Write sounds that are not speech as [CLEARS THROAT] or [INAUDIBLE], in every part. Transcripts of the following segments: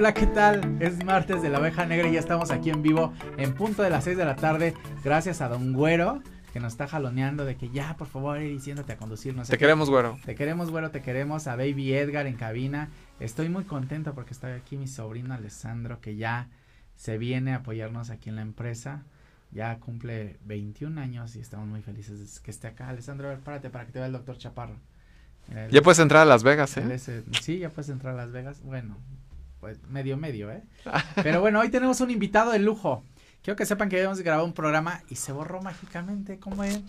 Hola, ¿qué tal? Es martes de la oveja negra y ya estamos aquí en vivo en punto de las 6 de la tarde. Gracias a Don Güero que nos está jaloneando de que ya, por favor, ir diciéndote a conducir. No te queremos, Güero. Te queremos, Güero, te queremos. A Baby Edgar en cabina. Estoy muy contento porque está aquí mi sobrino Alessandro que ya se viene a apoyarnos aquí en la empresa. Ya cumple 21 años y estamos muy felices de que esté acá. Alessandro, a ver, párate para que te vea el doctor Chaparro. ya puedes entrar a Las Vegas, ¿eh? sí, ya puedes entrar a Las Vegas. Bueno, pues medio medio, ¿eh? [LAUGHS] Pero bueno, hoy tenemos un invitado de lujo. Quiero que sepan que habíamos grabado un programa y se borró mágicamente, ¿cómo es?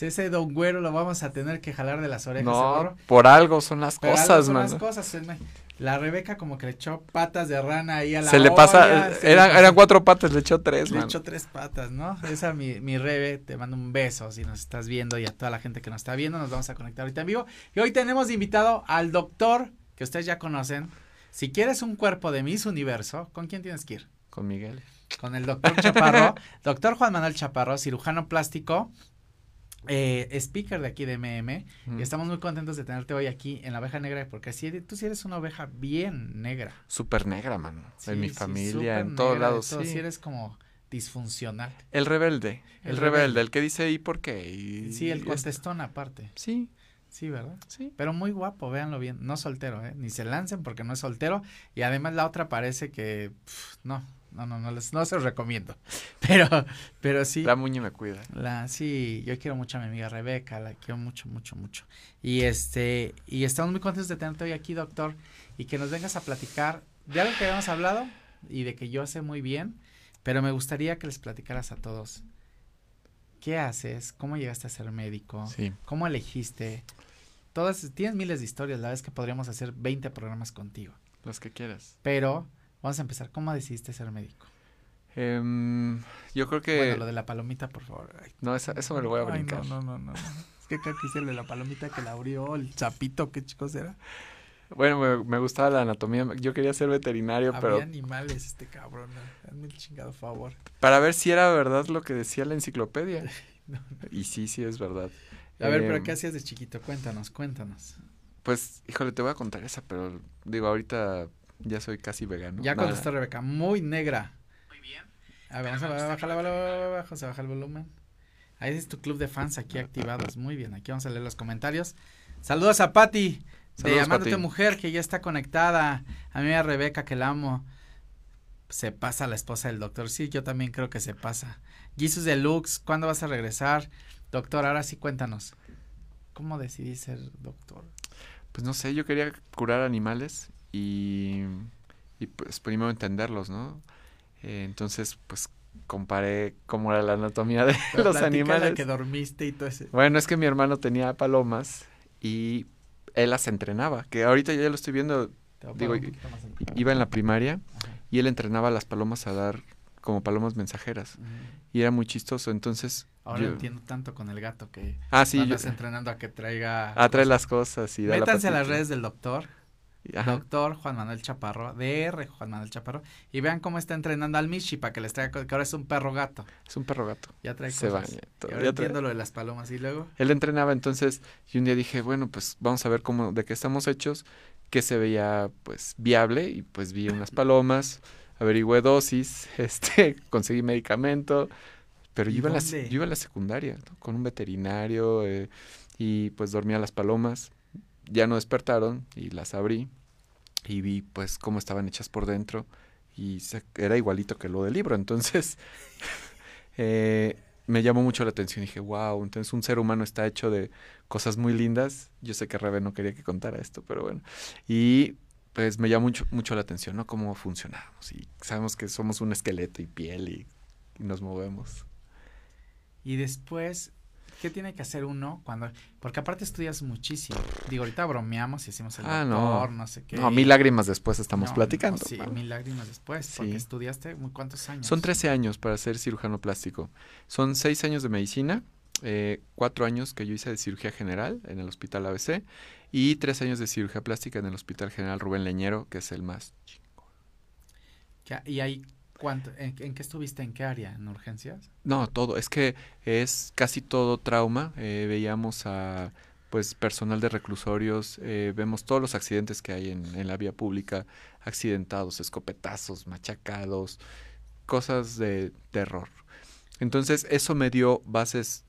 Ese don güero lo vamos a tener que jalar de las orejas. No, por algo son las cosas, man. las cosas, la Rebeca como que le echó patas de rana ahí a la Se le pasa, eran, eran cuatro patas, le echó tres, Le echó tres patas, ¿no? Esa mi, mi Rebe, te mando un beso si nos estás viendo y a toda la gente que nos está viendo, nos vamos a conectar ahorita en vivo. Y hoy tenemos invitado al doctor, que ustedes ya conocen. Si quieres un cuerpo de Miss Universo, ¿con quién tienes que ir? Con Miguel. Con el doctor Chaparro, [LAUGHS] doctor Juan Manuel Chaparro, cirujano plástico, eh, speaker de aquí de MM y estamos muy contentos de tenerte hoy aquí en la oveja negra porque así tú sí eres una oveja bien negra. Súper negra, mano. en mi familia, en todos lados. sí. sí eres como disfuncional. El rebelde, el, rebelde, el que dice y por qué. sí, el contestón aparte. Sí. Sí, ¿verdad? Sí. Pero muy guapo, véanlo bien. No soltero, ¿eh? Ni se lancen porque no es soltero. Y además la otra parece que, no, no, no, no, les, no se los recomiendo. [LAUGHS] Pero, pero sí. La Muñe me cuida. La, sí, yo quiero mucho a mi amiga Rebeca, la quiero mucho, mucho, mucho. Y este, y estamos muy contentos de tenerte hoy aquí, doctor, y que nos vengas a platicar de algo que habíamos hablado y de que yo sé muy bien, pero me gustaría que les platicaras a todos. ¿Qué haces? ¿Cómo llegaste a ser médico? Sí. ¿Cómo elegiste? Todas, tienes miles de historias, la verdad es que podríamos hacer 20 programas contigo. Los que quieras. Pero Vamos a empezar. ¿Cómo decidiste ser médico? Em, yo creo que... Bueno, lo de la palomita, por favor. no, eso, me lo voy a brincar. no, no, no, no. es que creo que hice el de la palomita que la abrió, el chapito, ¿qué chicos era? Bueno, me, gustaba la anatomía. Yo quería ser veterinario, Había pero... animales este cabrón. Hazme el chingado favor. Para ver si era verdad lo que decía la enciclopedia. [LAUGHS] Y sí, sí es verdad. A ver, pero em, ¿qué hacías de chiquito? Cuéntanos, cuéntanos. Pues, híjole, te voy a contar esa, pero digo, ahorita ya soy casi vegano. Ya contestó Rebeca, muy negra. Muy bien. A ver, vamos a bajar la baja, se baja el volumen. Ahí es tu club de fans aquí activados. Muy bien, aquí vamos a leer los comentarios. Saludos a Patti de Amándote Mujer, que ya está conectada. A mí a Rebeca, que la amo. Se pasa la esposa del doctor. Sí, yo también creo que se pasa. Jesus Deluxe, ¿cuándo vas a regresar? Doctor, ahora sí cuéntanos. ¿Cómo decidí ser doctor? Pues no sé, yo quería curar animales y, y pues primero entenderlos, ¿no? Eh, entonces, pues comparé cómo era la anatomía de los animales. que dormiste y todo ese. Bueno, es que mi hermano tenía palomas y él las entrenaba, que ahorita ya lo estoy viendo, digo, iba en la primaria y él entrenaba a las palomas a dar como palomas mensajeras. Y era muy chistoso, entonces... Ahora entiendo tanto con el gato que... Ah, sí. Yo, entrenando a que traiga... A traer las cosas y Métanse a las redes del doctor Doctor Juan Manuel Chaparro, DR Juan Manuel Chaparro, y vean cómo está entrenando al Michi para que les traiga, que ahora es un perro gato. Es un perro gato. Ya trae Se baña. ya entiendo lo de las palomas y luego. Él entrenaba entonces y un día dije, bueno, pues vamos a ver cómo, de qué estamos hechos, que se veía pues viable y pues vi unas palomas, averigüé dosis, [LAUGHS] este, conseguí medicamento, pero yo iba, la, yo iba, a la, secundaria con un veterinario eh, y pues dormía las palomas ya no despertaron y las abrí y vi pues cómo estaban hechas por dentro y era igualito que lo del libro. Entonces [LAUGHS] eh, me llamó mucho la atención y dije, wow, entonces un ser humano está hecho de cosas muy lindas. Yo sé que Rebe no quería que contara esto, pero bueno. Y pues me llamó mucho, mucho la atención, ¿no? Cómo funcionamos. Y sabemos que somos un esqueleto y piel y nos movemos. Y después ¿Qué tiene que hacer uno cuando.? Porque aparte estudias muchísimo. Digo, ahorita bromeamos y hacemos el ah, no. no sé qué. No, mil lágrimas después estamos platicando. sí, mil lágrimas después. Porque estudiaste cuántos años. Son 13 años para ser cirujano plástico. Son 6 años de medicina, eh, 4 años que yo hice de cirugía general en el hospital ABC y 3 años de cirugía plástica en el hospital general Rubén Leñero, que es el más chingón. ¿Y hay ¿Cuánto, en, qué estuviste? ¿En qué área? ¿En urgencias? No, todo. Es que es casi todo trauma. Eh, veíamos a pues personal de reclusorios, eh, vemos todos los accidentes que hay en, en, la vía pública, accidentados, escopetazos, machacados, cosas de terror. Entonces eso me dio bases,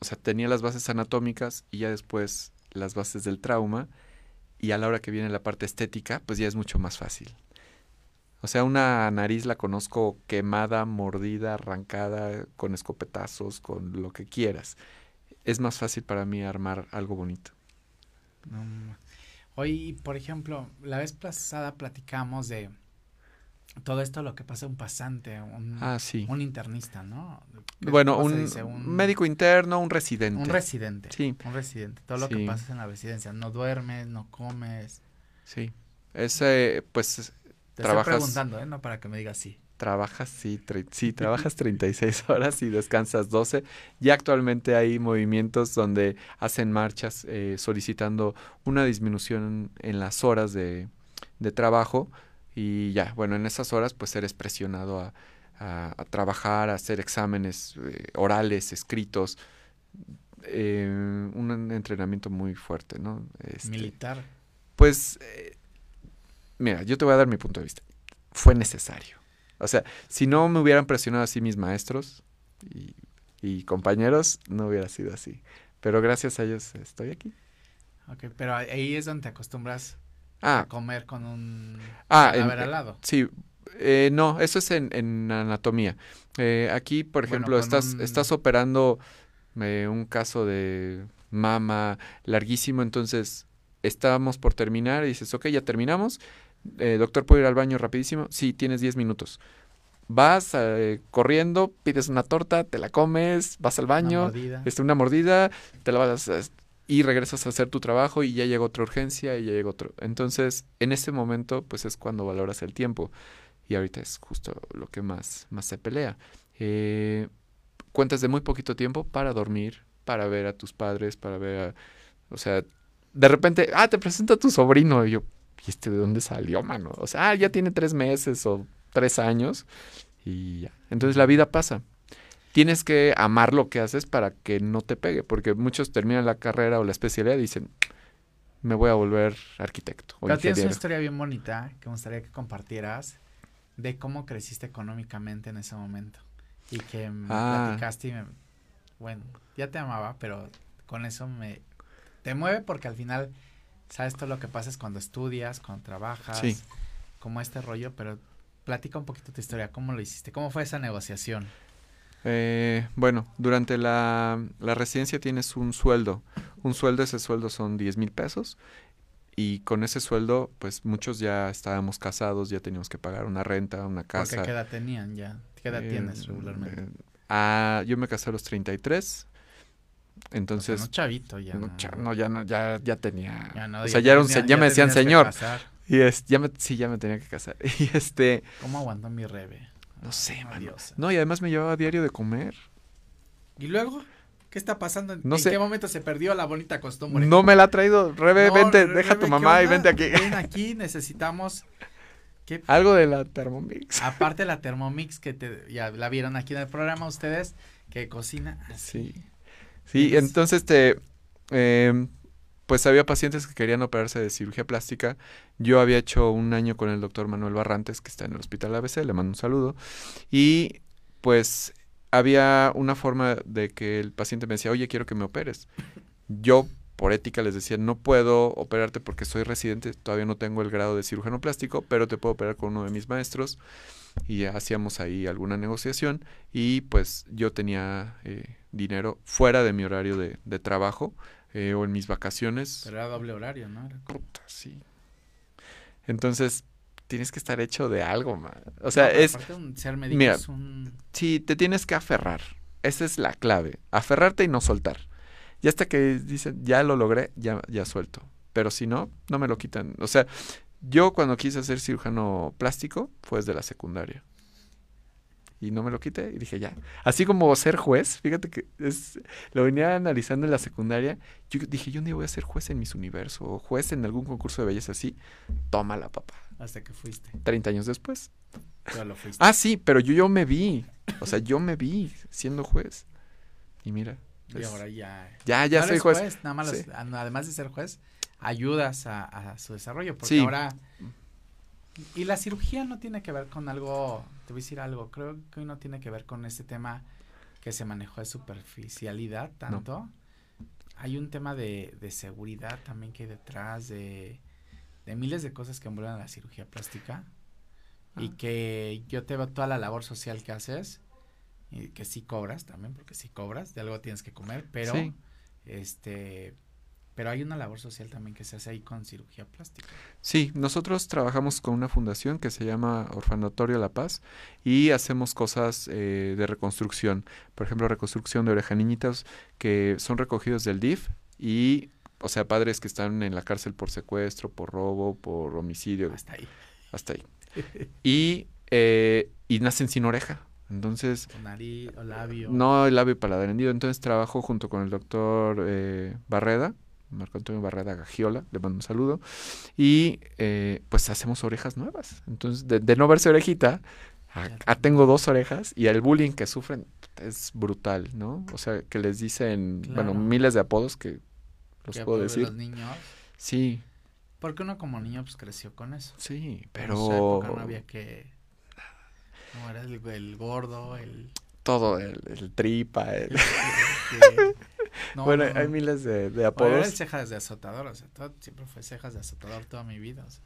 o sea, tenía las bases anatómicas y ya después las bases del trauma y a la hora que viene la parte estética, pues ya es mucho más fácil. O sea, una nariz la conozco quemada, mordida, arrancada, con escopetazos, con lo que quieras. Es más fácil para mí armar algo bonito. Hoy, por ejemplo, la vez pasada platicamos de todo esto lo que pasa un pasante, un, ah, un internista, ¿no? Bueno, un, médico interno, un residente. Un residente. Sí. Un residente. Todo lo que pasa en la residencia. No duermes, no comes. Sí. Ese, pues, te estoy preguntando, ¿eh? No para que me digas sí. Trabajas, sí, sí, trabajas 36 [LAUGHS] horas y descansas 12. Ya actualmente hay movimientos donde hacen marchas eh, solicitando una disminución en las horas de, trabajo y ya, bueno, en esas horas pues eres presionado a, trabajar, a hacer exámenes eh, orales, escritos, eh, un entrenamiento muy fuerte, ¿no? Este, Militar. Pues mira, yo te voy a dar mi punto de vista. Fue necesario. O sea, si no me hubieran presionado así mis maestros y, compañeros, no hubiera sido así. Pero gracias a ellos estoy aquí. Ok, pero ahí es donde te acostumbras ah. a comer con un ah, al lado. Sí, eh, no, eso es en, anatomía. Eh, aquí, por ejemplo, estás, estás operando eh, un caso de mama larguísimo, entonces estábamos por terminar y dices, ok, ya terminamos, eh, doctor, ¿puedo ir al baño rapidísimo? Sí, tienes 10 minutos. Vas eh, corriendo, pides una torta, te la comes, vas al baño, una mordida, este, una mordida te la vas a, y regresas a hacer tu trabajo y ya llega otra urgencia y ya llega otro. Entonces, en ese momento, pues es cuando valoras el tiempo. Y ahorita es justo lo que más, más se pelea. Eh, cuentas de muy poquito tiempo para dormir, para ver a tus padres, para ver a... O sea, de repente, ah, te presento a tu sobrino. Y yo, ¿y este de dónde salió, mano? O sea, ah, ya tiene tres meses o tres años y ya. Entonces la vida pasa. Tienes que amar lo que haces para que no te pegue, porque muchos terminan la carrera o la especialidad y dicen, me voy a volver arquitecto. Pero tienes una historia bien bonita que me gustaría que compartieras de cómo creciste económicamente en ese momento. Y que me ah. platicaste y me, bueno, ya te amaba, pero con eso me, te mueve porque al final sabes todo lo que pasa es cuando estudias, cuando trabajas, como este rollo, pero platica un poquito tu historia, ¿cómo lo hiciste? ¿Cómo fue esa negociación? Eh, bueno, durante la, la, residencia tienes un sueldo. Un sueldo, ese sueldo son 10 mil pesos. Y con ese sueldo, pues muchos ya estábamos casados, ya teníamos que pagar una renta, una casa. ¿Qué edad tenían ya? ¿Qué edad tienes eh, regularmente? Eh, ah, yo me casé a los 33 entonces. no chavito ya. No, ya no, ya, ya tenía. o sea, ya, ya, me decían señor. Y es, ya me, sí, ya me tenía que casar. [LAUGHS] Y este. ¿Cómo aguantó mi rebe? No sé, mano. No, y además me llevaba diario de comer. ¿Y luego? ¿Qué está pasando? No ¿En qué momento se perdió la bonita costumbre? No me la ha traído. Rebe, vente, deja a tu mamá y vente aquí. Ven [LAUGHS] aquí, necesitamos. Algo de la Thermomix. [LAUGHS] Aparte de la Thermomix que te, ya la vieron aquí en el programa ustedes, que cocina Sí. Sí, entonces este, eh, pues había pacientes que querían operarse de cirugía plástica. Yo había hecho un año con el doctor Manuel Barrantes, que está en el hospital ABC, le mando un saludo. Y pues había una forma de que el paciente me decía, oye, quiero que me operes. Yo, por ética, les decía, no puedo operarte porque soy residente, todavía no tengo el grado de cirujano plástico, pero te puedo operar con uno de mis maestros. Y hacíamos ahí alguna negociación y pues yo tenía eh, dinero fuera de mi horario de, de trabajo eh, o en mis vacaciones. Pero era doble horario, ¿no? Puta, sí. Entonces, tienes que estar hecho de algo, man. O sea, es... ser médico mira, es un... sí, te tienes que aferrar. Esa es la clave. Aferrarte y no soltar. Y hasta que dicen, ya lo logré, ya, ya suelto. Pero si no, no me lo quitan. O sea, yo cuando quise ser cirujano plástico fue desde la secundaria y no me lo quité y dije ya. Así como ser juez, fíjate que es, lo venía analizando en la secundaria. Yo dije, yo día voy a ser juez en Miss Universo o juez en algún concurso de belleza así. Tómala, papá. Hasta que fuiste. 30 años después. Ya lo fuiste. Ah, sí, pero yo, yo me vi. O sea, yo me vi siendo juez. Y mira. Y ahora ya. Ya, ya no soy juez. nada más, Sí. además de ser juez, ayudas a, a su desarrollo. Porque Sí. ahora. Y la cirugía no tiene que ver con algo. Te voy a decir algo. Creo que hoy no tiene que ver con este tema que se manejó de superficialidad tanto. Hay un tema de, de seguridad también que hay detrás, de, de miles de cosas que envuelven a la cirugía plástica. Y Ah. que yo te veo toda la labor social que haces. Y que sí cobras también, porque sí cobras, de algo tienes que comer, pero Sí. este pero hay una labor social también que se hace ahí con cirugía plástica. Sí, nosotros trabajamos con una fundación que se llama Orfanatorio La Paz y hacemos cosas eh, de reconstrucción. Por ejemplo, reconstrucción de oreja niñitas que son recogidos del DIF y, o sea, padres que están en la cárcel por secuestro, por robo, por homicidio, Hasta ahí. hasta ahí. [LAUGHS] Y, eh, y nacen sin oreja. Entonces, nariz, o labio. no el labio y paladar hendido. Entonces trabajo junto con el doctor eh, Barreda, Marco Antonio Barreda Gagiola, le mando un saludo. Y eh, pues hacemos orejas nuevas. Entonces, de, de no verse orejita, a, Ya a tengo dos orejas y el bullying que sufren es brutal, ¿no? O sea, que les dicen, bueno, miles de apodos que los puedo decir. Los niños, Sí, porque uno como niño pues creció con eso. sí, En esa época pero no había que no era el, el gordo, el, todo, el, el tripa, el- el- [LAUGHS] [LAUGHS] no, bueno, no, hay miles de, de era apodos. el cejas de azotador, o sea, todo- siempre fue cejas de azotador toda mi vida, o sea.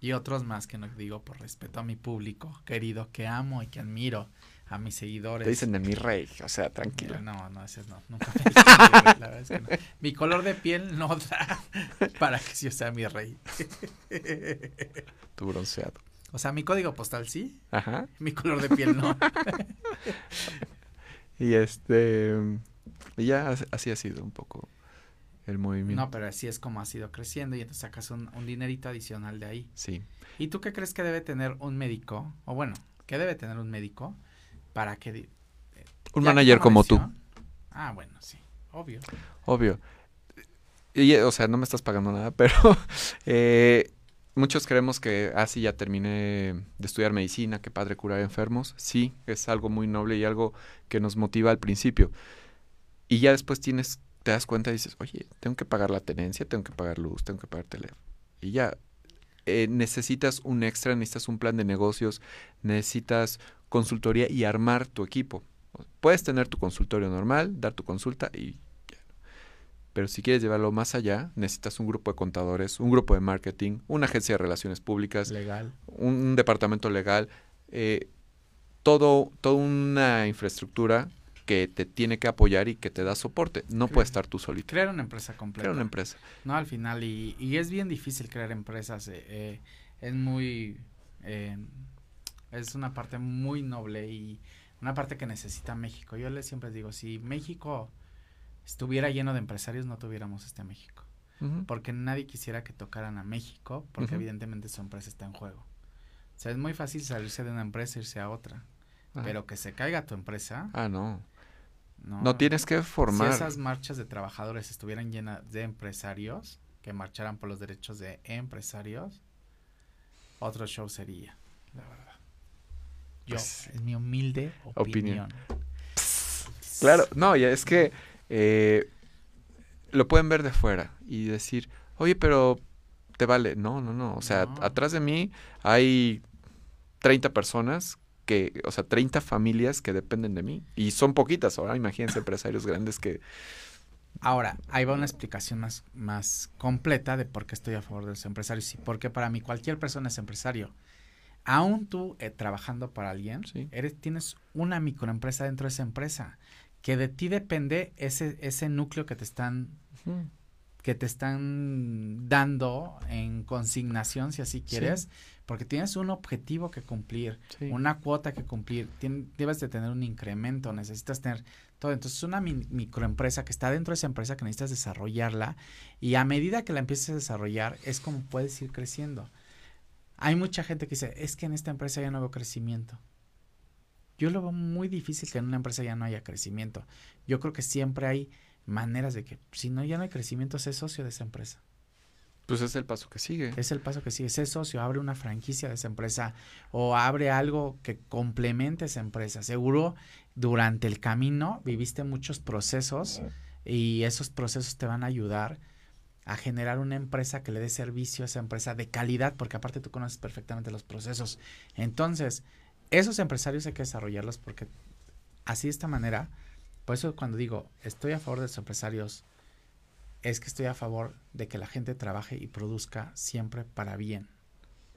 Y otros más que no digo por respeto a mi público querido, que amo y que admiro, a mis seguidores. Te dicen de mi rey, o sea, tranquilo. No, no, ese no, nunca me dicen mi rey, la verdad es que no. Mi color de piel no da [LAUGHS] para que yo sea mi rey. Tu bronceado. O sea, mi código postal sí, Ajá. mi color de piel no. [LAUGHS] Y este. Y ya as- así ha sido un poco el movimiento. No, pero así es como ha sido creciendo y entonces sacas un, un dinerito adicional de ahí. Sí. ¿Y tú qué crees que debe tener un médico? O bueno, ¿qué debe tener un médico para que... di- Un manager como tú? Ah, bueno, sí, obvio. obvio. Y, eh, o sea, no me estás pagando nada, [LAUGHS] pero eh, muchos creemos que, ah, sí, ya terminé de estudiar medicina, qué padre curar enfermos. Sí, es algo muy noble y algo que nos motiva al principio. Y ya después tienes, te das cuenta y dices, oye, tengo que pagar la tenencia, tengo que pagar luz, tengo que pagar teléfono. Y ya, eh, necesitas un extra, necesitas un plan de negocios, necesitas consultoría y armar tu equipo. Puedes tener tu consultorio normal, dar tu consulta y ya. Pero si quieres llevarlo más allá, necesitas un grupo de contadores, un grupo de marketing, una agencia de relaciones públicas, Legal. un, un departamento legal, eh, todo, toda una infraestructura que te tiene que apoyar y que te da soporte. No puedes estar tú solito. Crear una empresa completa. Crear una empresa. No, al final, y, y es bien difícil crear empresas. eh, eh, es muy. eh, es una parte muy noble y una parte que necesita México. Yo les siempre digo: si México estuviera lleno de empresarios, no tuviéramos este México. Porque nadie quisiera que tocaran a México, porque evidentemente su empresa está en juego. O sea, es muy fácil salirse de una empresa e irse a otra. Ajá. Pero que se caiga tu empresa, Ah, no. No. No tienes que formar. Si esas marchas de trabajadores estuvieran llenas de empresarios, que marcharan por los derechos de empresarios, otro show sería, la verdad. Yo, Pues, es mi humilde opinión. opinión. Claro, no, ya es que eh, lo pueden ver de fuera y decir, oye, pero te vale. No, no, no. O sea, No. atrás de mí hay 30 personas que, o sea, 30 familias que dependen de mí. Y son poquitas ahora, imagínense empresarios grandes que... Ahora, ahí va una explicación más, más completa de por qué estoy a favor de los empresarios y porque para mí cualquier persona es empresario. Aún tú eh, trabajando para alguien, Sí. eres, tienes una microempresa dentro de esa empresa, que de ti depende ese, ese núcleo que te están que te están dando en consignación, si así quieres, porque tienes un objetivo que cumplir, Sí. una cuota que cumplir, tien- debes de tener un incremento, necesitas tener todo. Entonces, es una mi- microempresa que está dentro de esa empresa que necesitas desarrollarla y a medida que la empieces a desarrollar es como puedes ir creciendo. Hay mucha gente que dice, es que en esta empresa ya no veo crecimiento. Yo lo veo muy difícil que en una empresa ya no haya crecimiento. Yo creo que siempre hay maneras de que si no ya no hay crecimiento, sé socio de esa empresa. Pues es el paso que sigue. Es el paso que sigue. Sé socio, abre una franquicia de esa empresa o abre algo que complemente esa empresa. Seguro durante el camino viviste muchos procesos y esos procesos te van a ayudar a generar una empresa que le dé servicio a esa empresa de calidad, porque aparte tú conoces perfectamente los procesos. Entonces, esos empresarios hay que desarrollarlos porque así de esta manera, por eso cuando digo estoy a favor de los empresarios, es que estoy a favor de que la gente trabaje y produzca siempre para bien.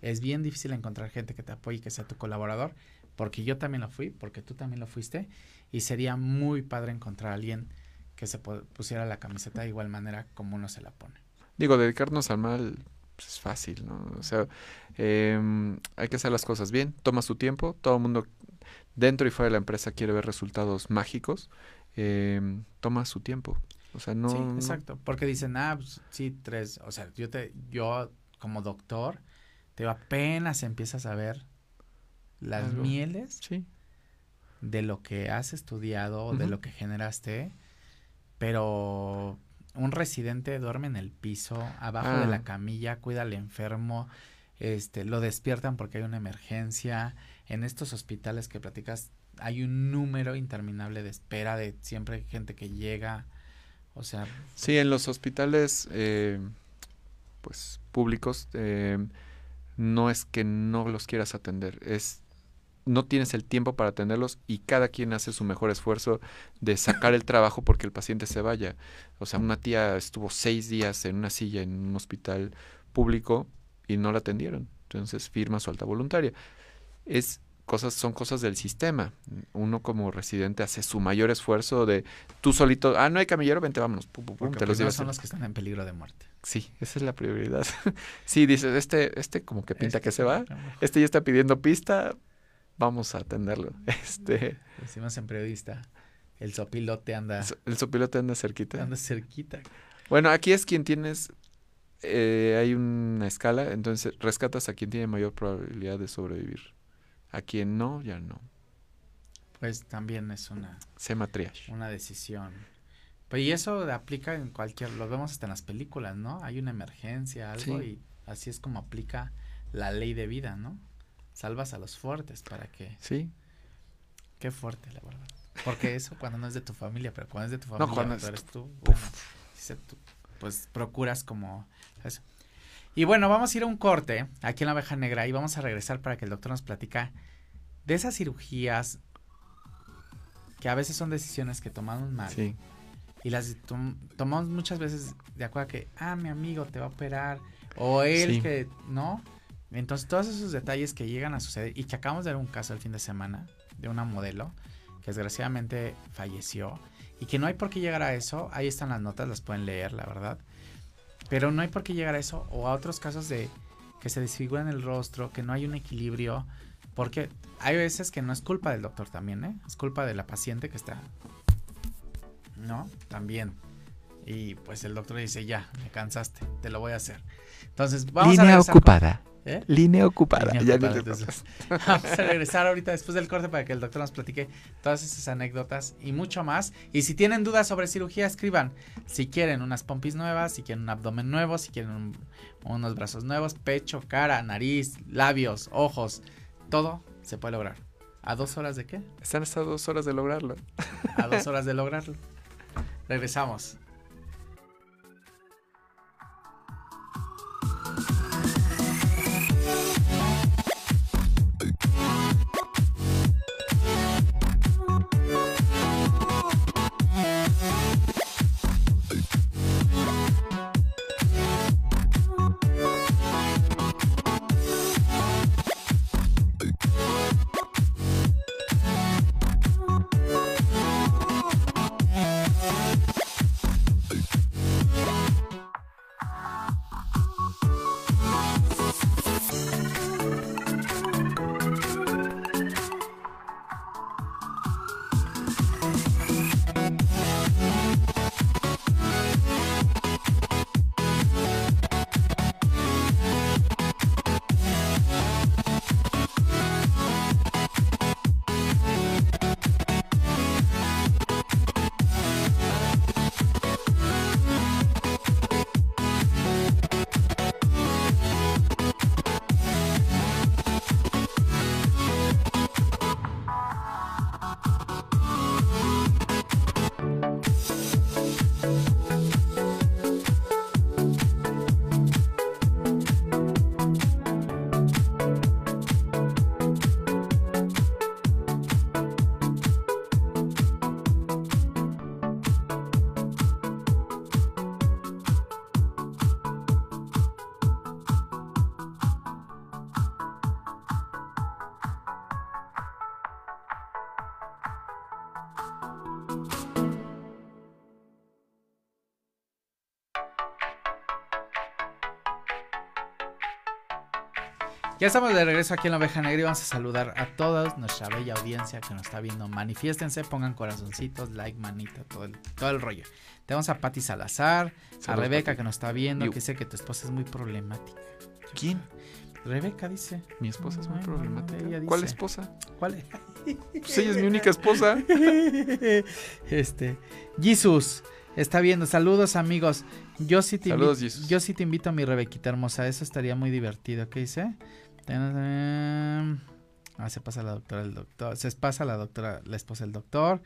Es bien difícil encontrar gente que te apoye y que sea tu colaborador, porque yo también lo fui, porque tú también lo fuiste, y sería muy padre encontrar a alguien que se pusiera la camiseta de igual manera como uno se la pone. Digo, dedicarnos al mal pues, es fácil, ¿no? O sea, em, hay que hacer las cosas bien, toma su tiempo, todo el mundo dentro y fuera de la empresa quiere ver resultados mágicos, em, toma su tiempo. O sea, no. Sí, exacto. Porque dicen, ah, pues, sí, tres. O sea, yo te, yo como doctor, te apenas empiezas a ver las mieles sí. de lo que has estudiado, de lo que generaste, pero un residente duerme en el piso, abajo de la ah. camilla, cuida al enfermo, este, lo despiertan porque hay una emergencia. En estos hospitales que platicas, hay un número interminable de espera de siempre gente que llega. O sea. Sí, en los hospitales, eh, pues, públicos, eh, no es que no los quieras atender, es no tienes el tiempo para atenderlos y cada quien hace su mejor esfuerzo de sacar el trabajo porque el paciente se vaya. O sea, una tía estuvo seis días en una silla en un hospital público y no la atendieron. Entonces firma su alta voluntaria. Es cosas, son cosas del sistema. Uno como residente hace su mayor esfuerzo de tú solito, ah, no hay camillero, vente, vámonos. te los son los que están en peligro de muerte. Sí, esa es la prioridad. [LAUGHS] sí, dices, este, este como que pinta que se va, este ya está pidiendo pista, vamos a atenderlo. [LAUGHS] Este. Decimos en periodista, el sopilote anda. El sopilote anda cerquita. Anda cerquita. Bueno, aquí es quien tienes. Eh, hay una escala, entonces rescatas a quien tiene mayor probabilidad de sobrevivir. A quien no, ya no. Pues también es una. Sema triage. Una decisión. Pues y eso aplica en cualquier. Lo vemos hasta en las películas, ¿no? Hay una emergencia, algo, y así es como aplica la ley de vida, ¿no? salvas a los fuertes para que... Sí. Qué fuerte, la verdad. Porque eso cuando no es de tu familia, pero cuando es de tu familia, no, cuando eres tú, pues procuras como eso. Y bueno, vamos a ir a un corte aquí en la abeja negra y vamos a regresar para que el doctor nos platica de esas cirugías que a veces son decisiones que tomamos mal. Sí. Y las tomamos muchas veces de acuerdo a que, ah, mi amigo te va a operar, o él que, ¿no? Entonces, todos esos detalles que llegan a suceder y que acabamos de ver un caso el fin de semana de una modelo que desgraciadamente falleció y que no hay por qué llegar a eso, ahí están las notas, las pueden leer, la verdad. Pero no hay por qué llegar a eso o a otros casos de que se desfiguran el rostro, que no hay un equilibrio, porque hay veces que no es culpa del doctor también, ¿eh? Es culpa de la paciente que está, ¿no? También. Y pues el doctor dice, ya, me cansaste, te lo voy a hacer. Entonces, vamos Línea ocupada. ¿Eh? Línea ocupada. [LAUGHS] vamos a regresar ahorita después del corte para que el doctor nos platique todas esas anécdotas y mucho más. Y si tienen dudas sobre cirugía, escriban. Si quieren unas pompis nuevas, si quieren un abdomen nuevo, si quieren unos brazos nuevos, pecho, cara, nariz, labios, ojos, todo se puede lograr. ¿A dos horas de qué? Están hasta dos horas de lograrlo. A dos horas de lograrlo. Regresamos. Ya estamos de regreso aquí en la oveja negra y vamos a saludar a toda nuestra bella audiencia que nos está viendo. Manifiéstense, pongan corazoncitos, like, manita, todo el, todo el rollo. Tenemos a Patti Salazar, a Rebeca que nos está viendo, que dice que tu esposa es muy problemática. ¿Quién? Rebeca dice. Mi esposa es muy problemática. ¿Cuál esposa? ¿Cuál es? Pues ella es mi única esposa. [LAUGHS] este. Jesus. Está viendo, saludos amigos. Yo sí te Saludos, Jesus. yo sí te invito a mi Rebequita hermosa, eso estaría muy divertido. ¿Qué dice? Ah, se pasa la doctora el doctor, se pasa la doctora, la esposa del doctor.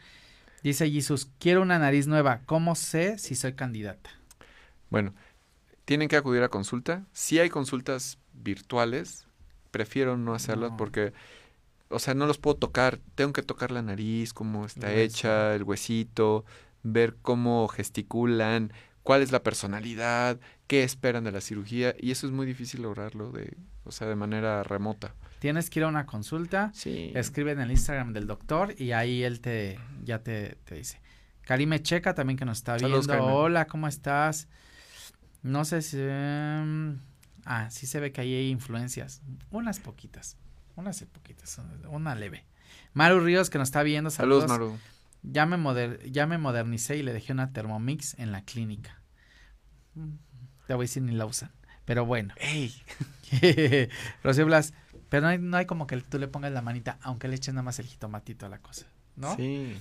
Dice Jesus, quiero una nariz nueva. ¿Cómo sé si soy candidata? Bueno, tienen que acudir a consulta. Si hay consultas virtuales, prefiero no hacerlas No. porque, o sea, no los puedo tocar. Tengo que tocar la nariz, cómo está El hecha, el huesito, ver cómo gesticulan, cuál es la personalidad, qué esperan de la cirugía. Y eso es muy difícil lograrlo de, o sea, de manera remota. Tienes que ir a una consulta, Sí. escribe en el Instagram del doctor y ahí él te ya te, te dice. Karime Checa también que nos está Saludos, viendo. Karime. Hola, ¿cómo estás? No sé si... em, ah, sí se ve que ahí hay influencias. Unas poquitas. Unas poquitas. Una leve. Maru Ríos que nos está viendo. Saludos. Saludos, Maru. Ya me, moder- ya me modernicé y le dejé una Thermomix en la clínica. Te voy a decir ni la usan. Pero bueno. ¡Ey! [LAUGHS] Rocío Blas, pero no hay, no hay como que tú le pongas la manita, aunque le eches nada más el jitomatito a la cosa, ¿no? Sí.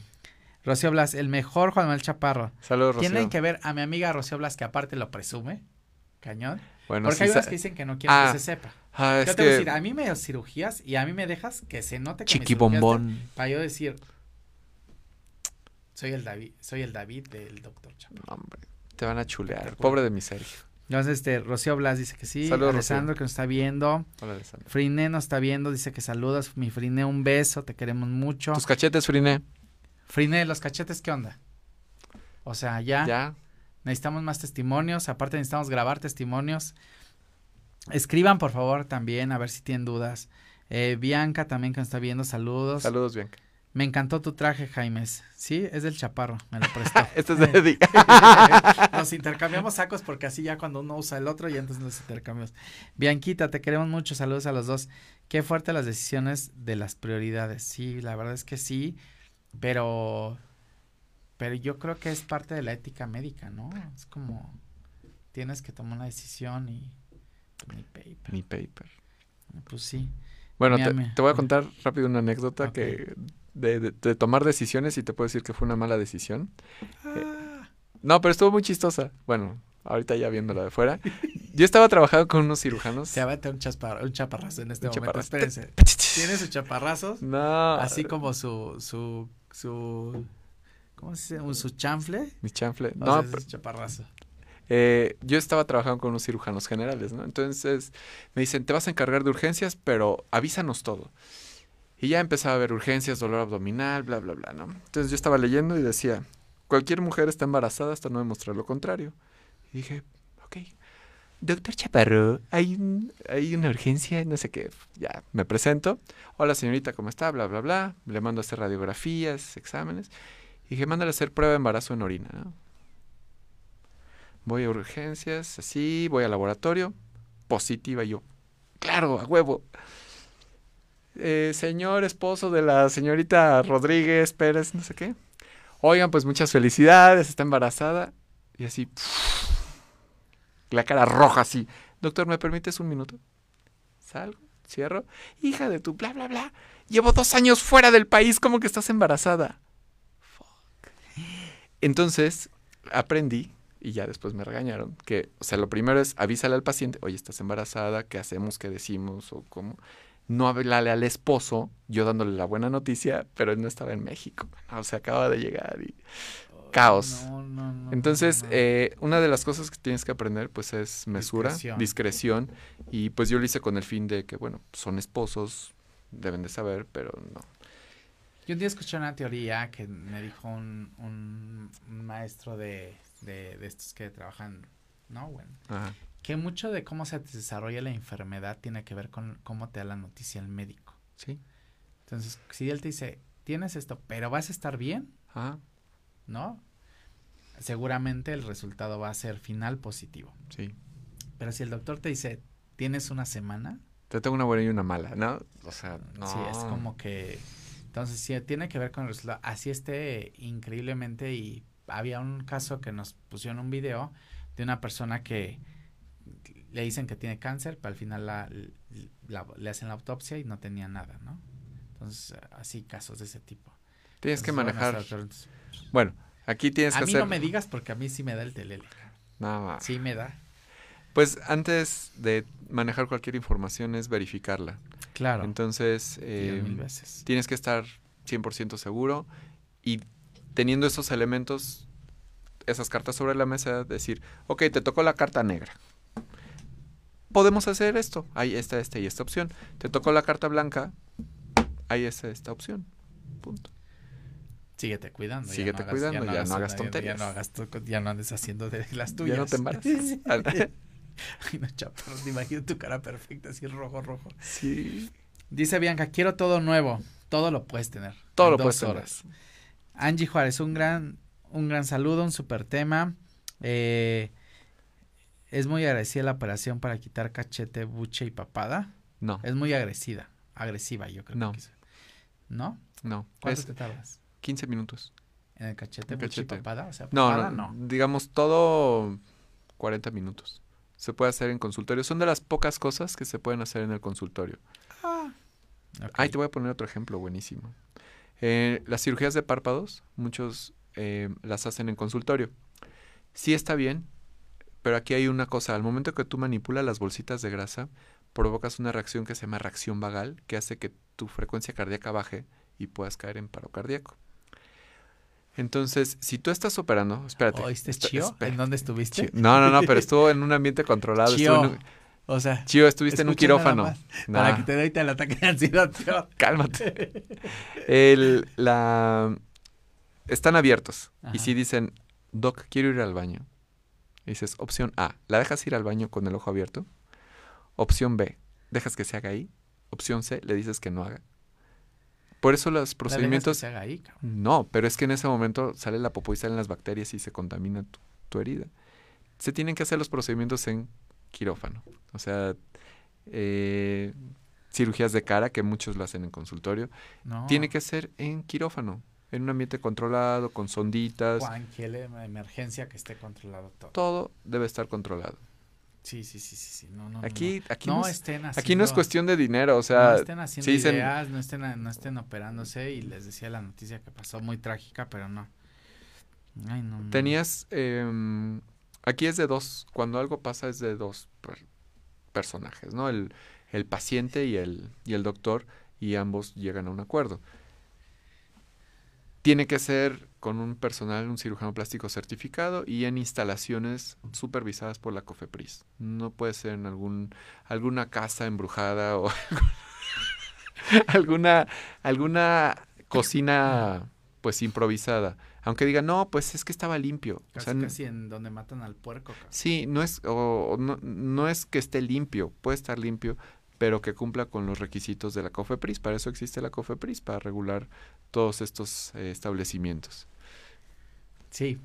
Rocío Blas, el mejor Juan Manuel Chaparro. Saludos, Rocío. Tienen que ver a mi amiga Rocío Blas, que aparte lo presume, cañón. Bueno, porque sí hay unas que dicen que no quieren Ah, que se sepa. Ah, Yo es te voy a decir, a mí me das cirugías y a mí me dejas que se note que me chiquibombón. Para yo decir, soy el David, soy el David del doctor Chaparro. No, hombre, te van a chulear. Pobre de mi Sergio. Entonces, este, Rocío Blas dice que sí. Saludos, Alessandro que nos está viendo. Hola, Alessandra. Friné nos está viendo, dice que saludas. Mi Friné, un beso, te queremos mucho. Tus cachetes, Friné. Friné, los cachetes, ¿qué onda? O sea, ya, Ya. necesitamos más testimonios. Aparte, necesitamos grabar testimonios. Escriban, por favor, también, a ver si tienen dudas. Eh, Bianca también que nos está viendo, saludos. Saludos, Bianca. Me encantó tu traje, Jaimes. Sí, es del chaparro, me lo prestó. [LAUGHS] Este es de [LAUGHS] Eddie. [LAUGHS] nos intercambiamos sacos porque así ya cuando uno usa el otro y entonces nos intercambiamos. Bianquita, te queremos mucho, saludos a los dos. Qué fuerte las decisiones de las prioridades. Sí, la verdad es que sí, pero pero yo creo que es parte de la ética médica, ¿no? Es como tienes que tomar una decisión y ni paper. Mi paper. Pues sí. Bueno, te, voy a contar rápido una anécdota que de, de- de tomar decisiones y te puedo decir que fue una mala decisión. Ah, No, pero estuvo muy chistosa. Bueno, ahorita ya viéndola de fuera. Yo estaba trabajando con unos cirujanos. se va a meter un, chaspar- un chaparrazo en este Un momento. chaparrazo. Espérense. Tiene sus chaparrazos. No. Así como su, su, su, ¿cómo se dice? Su chanfle. Mi chanfle. O No, sea, pero- chaparrazo. eh, yo estaba trabajando con unos cirujanos generales, ¿no? Entonces me dicen, te vas a encargar de urgencias, pero avísanos todo. Y ya empezaba a haber urgencias, dolor abdominal, bla, bla, bla, ¿no? Entonces yo estaba leyendo y decía, cualquier mujer está embarazada hasta no demostrar lo contrario. Y dije, ok. Doctor Chaparro, hay, un- hay una urgencia, no sé qué. Ya, me presento. Hola señorita, ¿cómo está? Bla, bla, bla. Le mando a hacer radiografías, exámenes. Y dije, mándale a hacer prueba de embarazo en orina. Voy a urgencias, así, voy al laboratorio, positiva yo. Claro, a huevo. Eh, señor esposo de la señorita Rodríguez Pérez, no sé qué. Oigan, pues muchas felicidades, está embarazada. Y así, la cara roja así. Doctor, ¿me permites un minuto? Salgo, cierro. Hija de tu bla, bla, bla. Llevo dos años fuera del país, ¿cómo que estás embarazada? Fuck. Entonces, aprendí, y ya después me regañaron, que, o sea, lo primero es avísale al paciente, oye, estás embarazada, ¿qué hacemos? ¿Qué decimos? O cómo. No hablarle al esposo, yo dándole la buena noticia, pero él no estaba en México. O sea, acaba de llegar y... Caos. No, no, no, Entonces, eh, una de las cosas que tienes que aprender, pues, es mesura, Discreción. discreción. y pues yo lo hice con el fin de que, bueno, son esposos, deben de saber, pero no. Yo un día escuché una teoría que me dijo un, un, un maestro de, de, de estos que trabajan, ¿no? Bueno, Ajá. Que mucho de cómo se desarrolla la enfermedad tiene que ver con cómo te da la noticia el médico. Sí. Entonces, si él te dice, tienes esto, pero vas a estar bien, Ajá. ¿no? Seguramente el resultado va a ser final positivo. Sí. Pero si el doctor te dice, tienes una semana, Te tengo una buena y una mala, ¿no? O sea, no. Sí, es como que... Entonces, sí, tiene que ver con el resultado. Así esté increíblemente y había un caso que nos pusieron un video de una persona que le dicen que tiene cáncer, pero al final la, le hacen la autopsia y no tenía nada, ¿no? Entonces, así casos de ese tipo. Tienes que manejar. Bueno, aquí tienes que hacer. A mí no me digas porque a mí sí me da el telele. Nada. Sí me da. Pues antes de manejar cualquier información es verificarla. Claro. Entonces, eh, tienes que estar 100% seguro y teniendo esos elementos, esas cartas sobre la mesa, decir, ok, te tocó la carta negra. Podemos hacer esto. Ahí está esta y esta opción. Te tocó la carta blanca. Ahí está esta opción. Punto. Síguete cuidando. Síguete cuidando, ya no, hagas, tonterías. Ya no, hagas ya no andes haciendo de [LAUGHS] las tuyas. Ya no te embaraces. [LAUGHS] [LAUGHS] Ay, no, chaparro, te imagino tu cara perfecta, así rojo, rojo. Sí. Dice Bianca, quiero todo nuevo. Todo lo puedes tener. Todo lo puedes horas. tener. Angie Juárez, un gran, un gran saludo, un super tema. Eh, es muy agradecida la operación para quitar cachete, buche y papada. No. Es muy agresiva, agresiva, yo creo. No. Que ¿No? No. ¿Cuánto te tardas? 15 minutos. ¿En el cachete, buche y papada? O sea, no, no, Digamos todo 40 minutos. Se puede hacer en consultorio. Son de las pocas cosas que se pueden hacer en el consultorio. Ah. Ahí te voy a poner otro ejemplo buenísimo. Eh, las cirugías de párpados, muchos eh, las hacen en consultorio. Sí está bien, pero aquí hay una cosa. Al momento que tú manipulas las bolsitas de grasa, provocas una reacción que se llama reacción vagal, que hace que tu frecuencia cardíaca baje y puedas caer en paro cardíaco. Entonces, si tú estás operando, espérate. ¿Oíste Chío? ¿En dónde estuviste? No, no, no, pero estuvo en un ambiente controlado. Chío. O sea, Chío, estuviste en un quirófano. Para que te doy el ataque de ansiedad, tío. [LAUGHS] Cálmate. El, la... Están abiertos. Y si dicen, Doc, quiero ir al baño. Dices, opción A, ¿la dejas ir al baño con el ojo abierto? Opción B, ¿dejas que se haga ahí? Opción C, le dices que no haga. Por eso los procedimientos... no, pero es que en ese momento sale la popó y salen las bacterias y se contamina tu, herida. Se tienen que hacer los procedimientos en quirófano. O sea, eh, cirugías de cara, que muchos lo hacen en consultorio. Tiene que ser en quirófano, en un ambiente controlado, con sonditas. Cualquier emergencia que esté controlado todo. Todo debe estar controlado. Sí, sí, sí, sí, sí. No, no, aquí, no, aquí, no, estén aquí no es cuestión de dinero, o sea, no estén haciendo ideas, no estén, no estén operándose y les decía la noticia que pasó muy trágica, pero no. Ay, no. Tenías, eh, aquí es de dos, cuando algo pasa es de dos personajes, ¿no? El, el paciente y el, y el doctor y ambos llegan a un acuerdo. Tiene que ser con un personal, un cirujano plástico certificado y en instalaciones supervisadas por la COFEPRIS. No puede ser en algún, alguna casa embrujada o [LAUGHS] alguna, alguna cocina pues improvisada. Aunque diga, no, pues es que estaba limpio. Casi, casi en donde matan al puerco. Sí, no es, o, no, no es que esté limpio, puede estar limpio, pero que cumpla con los requisitos de la COFEPRIS. Para eso existe la COFEPRIS, para regular todos estos eh, establecimientos. Sí.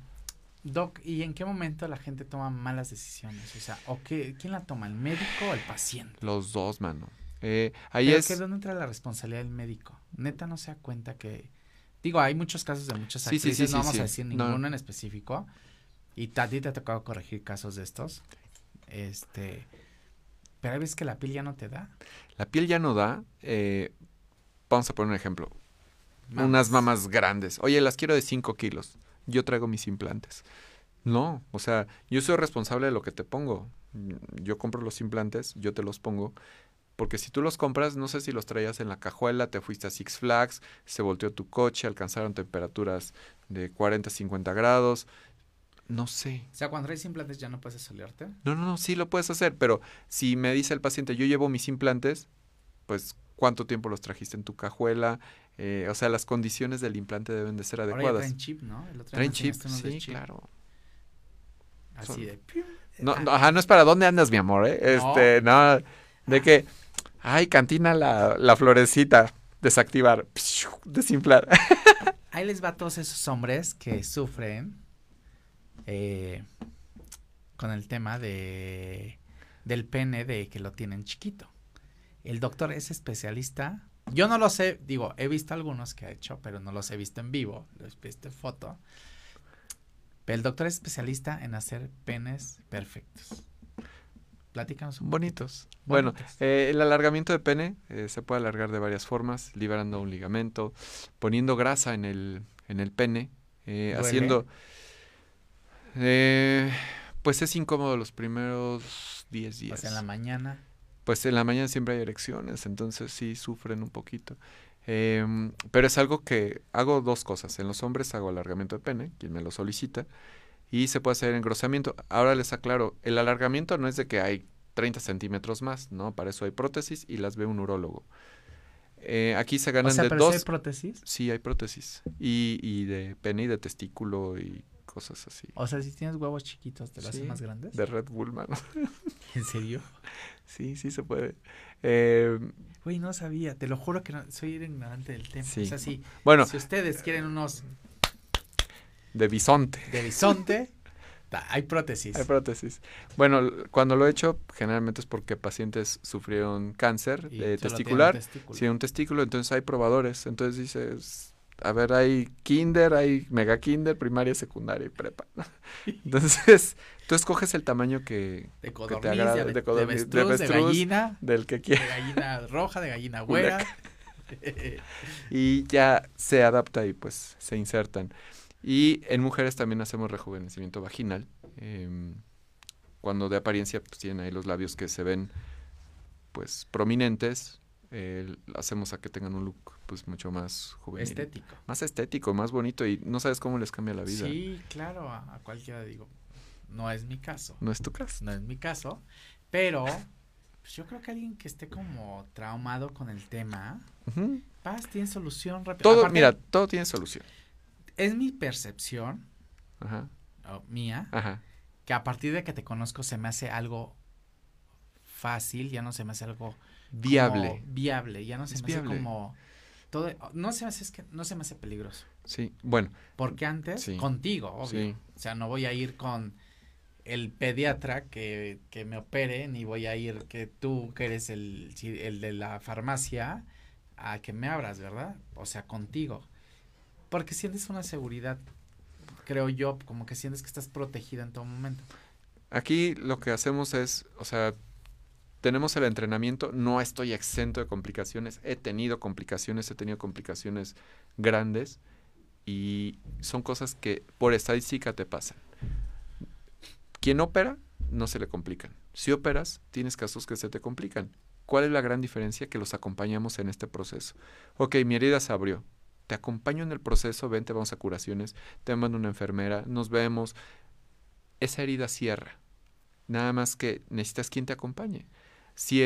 Doc, ¿y en qué momento la gente toma malas decisiones? O sea, ¿o qué, ¿quién la toma, el médico o el paciente? Los dos, mano. Eh, ahí es... que ¿Dónde entra la responsabilidad del médico? Neta no se da cuenta que... Digo, hay muchos casos de muchas actrices, no vamos a decir ninguno en específico. Y a ti te ha tocado corregir casos de estos. Este pero hay veces que la piel ya no te da. La piel ya no da. Eh, vamos a poner un ejemplo. Unas mamas grandes. Oye, las quiero de 5 kilos. Yo traigo mis implantes. No, o sea, yo soy responsable de lo que te pongo. Yo compro los implantes, yo te los pongo. Porque si tú los compras, no sé si los traías en la cajuela, te fuiste a Six Flags, se volteó tu coche, alcanzaron temperaturas de 40, 50 grados, no sé. O sea, cuando traes implantes ya no puedes solerte. No, no, no, sí lo puedes hacer, pero si me dice el paciente, yo llevo mis implantes, pues cuánto tiempo los trajiste en tu cajuela, eh, o sea, las condiciones del implante deben de ser adecuadas. Ahora traen chip, ¿no? traen chip, sí, claro. Así de... No, ah. no, ajá, no es para dónde andas, mi amor, ¿eh? Este, no, de que, ay, cantina la, la florecita, desactivar, desinflar. [LAUGHS] Ahí les va a todos esos hombres que sufren eh, con el tema de del pene de que lo tienen chiquito. El doctor es especialista. Yo no lo sé, digo, he visto algunos que ha hecho, pero no los he visto en vivo, los he visto en foto. Pero el doctor es especialista en hacer penes perfectos. Platícanos un Bonitos. Bueno, eh, el alargamiento de pene eh, se puede alargar de varias formas, liberando un ligamento, poniendo grasa en el, en el pene, eh, haciendo... pues es incómodo los primeros 10 días. Pues en la mañana. Pues en la mañana siempre hay erecciones, entonces sí sufren un poquito. Em, pero es algo que hago dos cosas. En los hombres hago alargamiento de pene, quien me lo solicita, y se puede hacer engrosamiento. Ahora les aclaro, el alargamiento no es de que hay 30 centímetros más, ¿no? Para eso hay prótesis y las ve un urólogo. Eh, aquí se ganan de dos. hay prótesis? Sí, hay prótesis. Y, y de pene y de testículo y cosas así. O sea, si tienes huevos chiquitos, ¿te los más grandes? De Red Bull, mano. [LAUGHS] ¿En serio? Sí, sí se puede. Eh, Uy, no sabía, te lo juro que no, soy ignorante del tema. Sí. O sea, sí, bueno, si ustedes quieren unos... De bisonte. De bisonte, hay prótesis. Hay prótesis. Bueno, cuando lo he hecho, generalmente es porque pacientes sufrieron cáncer de testicular. Sí, un testículo, entonces hay probadores. Entonces dices, a ver, hay kinder, hay mega kinder, primaria, secundaria y prepa. [LAUGHS] Entonces, tú escoges el tamaño que, de te agrade. De, de, de, de, gallina. Del que quieras. De gallina roja, de gallina [LAUGHS] güera. y ya se adapta y pues se insertan. Y en mujeres también hacemos rejuvenecimiento vaginal. Eh, cuando de apariencia pues tienen ahí los labios que se ven pues prominentes, eh, hacemos a que tengan un look pues mucho más juvenil. Estético. Más estético, más bonito y no sabes cómo les cambia la vida. Sí, claro, a, cualquiera digo, no es mi caso. No es tu caso. No es mi caso, pero pues yo creo que alguien que esté como traumado con el tema, paz, tiene solución rápida. Todo, mira, todo tiene solución. Es mi percepción, Ajá. mía, Ajá. que a partir de que te conozco se me hace algo fácil, ya no se me hace algo viable. viable, ya no se me hace como todo, no se me hace, es que no se me hace peligroso. Sí, bueno. Porque antes, contigo, obvio. O sea, no voy a ir con el pediatra que, que, me opere, ni voy a ir que tú, que eres el, el de la farmacia, a que me abras, ¿verdad? O sea, contigo. Porque sientes una seguridad, creo yo, como que sientes que estás protegida en todo momento. Aquí lo que hacemos es, o sea, tenemos el entrenamiento, no estoy exento de complicaciones, he tenido complicaciones, he tenido complicaciones grandes y son cosas que por estadística te pasan. Quien opera, no se le complican. Si operas, tienes casos que se te complican. ¿Cuál es la gran diferencia? Que los acompañamos en este proceso. Ok, mi herida se abrió. Te acompaño en el proceso, vente, vamos a curaciones, te mando una enfermera, nos vemos. Esa herida cierra. Nada más que necesitas quien te acompañe. Si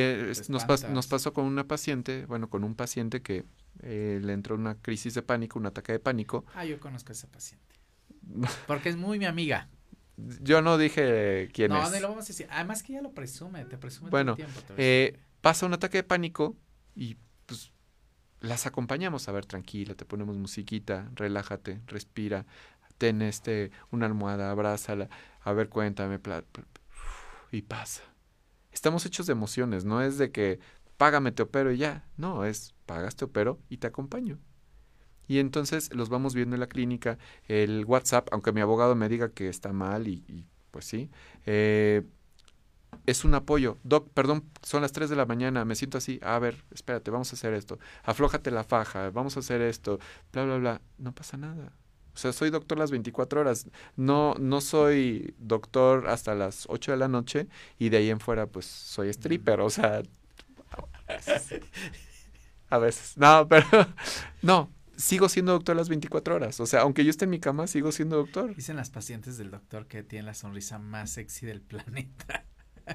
nos, nos, pasó con una paciente, bueno, con un paciente que eh, le entró una crisis de pánico, un ataque de pánico. Ah, yo conozco a esa paciente. [LAUGHS] Porque es muy mi amiga. Yo no dije quién es. No, no lo vamos a decir. Además que ella lo presume, te presume bueno, todo el tiempo. Eh, pasa un ataque de pánico y pues las acompañamos. A ver, tranquila, te ponemos musiquita, relájate, respira, ten este, una almohada, abrázala, a ver, cuéntame, y pasa estamos hechos de emociones, no es de que págame, te opero y ya. No, es pagas, te opero y te acompaño. Y entonces los vamos viendo en la clínica, el WhatsApp, aunque mi abogado me diga que está mal y, pues sí, eh, es un apoyo. Doc, perdón, son las 3 de la mañana, me siento así, a ver, espérate, vamos a hacer esto, aflójate la faja, vamos a hacer esto, bla, bla, bla. No pasa nada. O sea, soy doctor las 24 horas. No, no soy doctor hasta las 8 de la noche y de ahí en fuera, pues soy stripper. O sea, [LAUGHS] a veces. No, pero no, sigo siendo doctor las 24 horas. O sea, aunque yo esté en mi cama, sigo siendo doctor. Dicen las pacientes del doctor que tiene la sonrisa más sexy del [LAUGHS] planeta.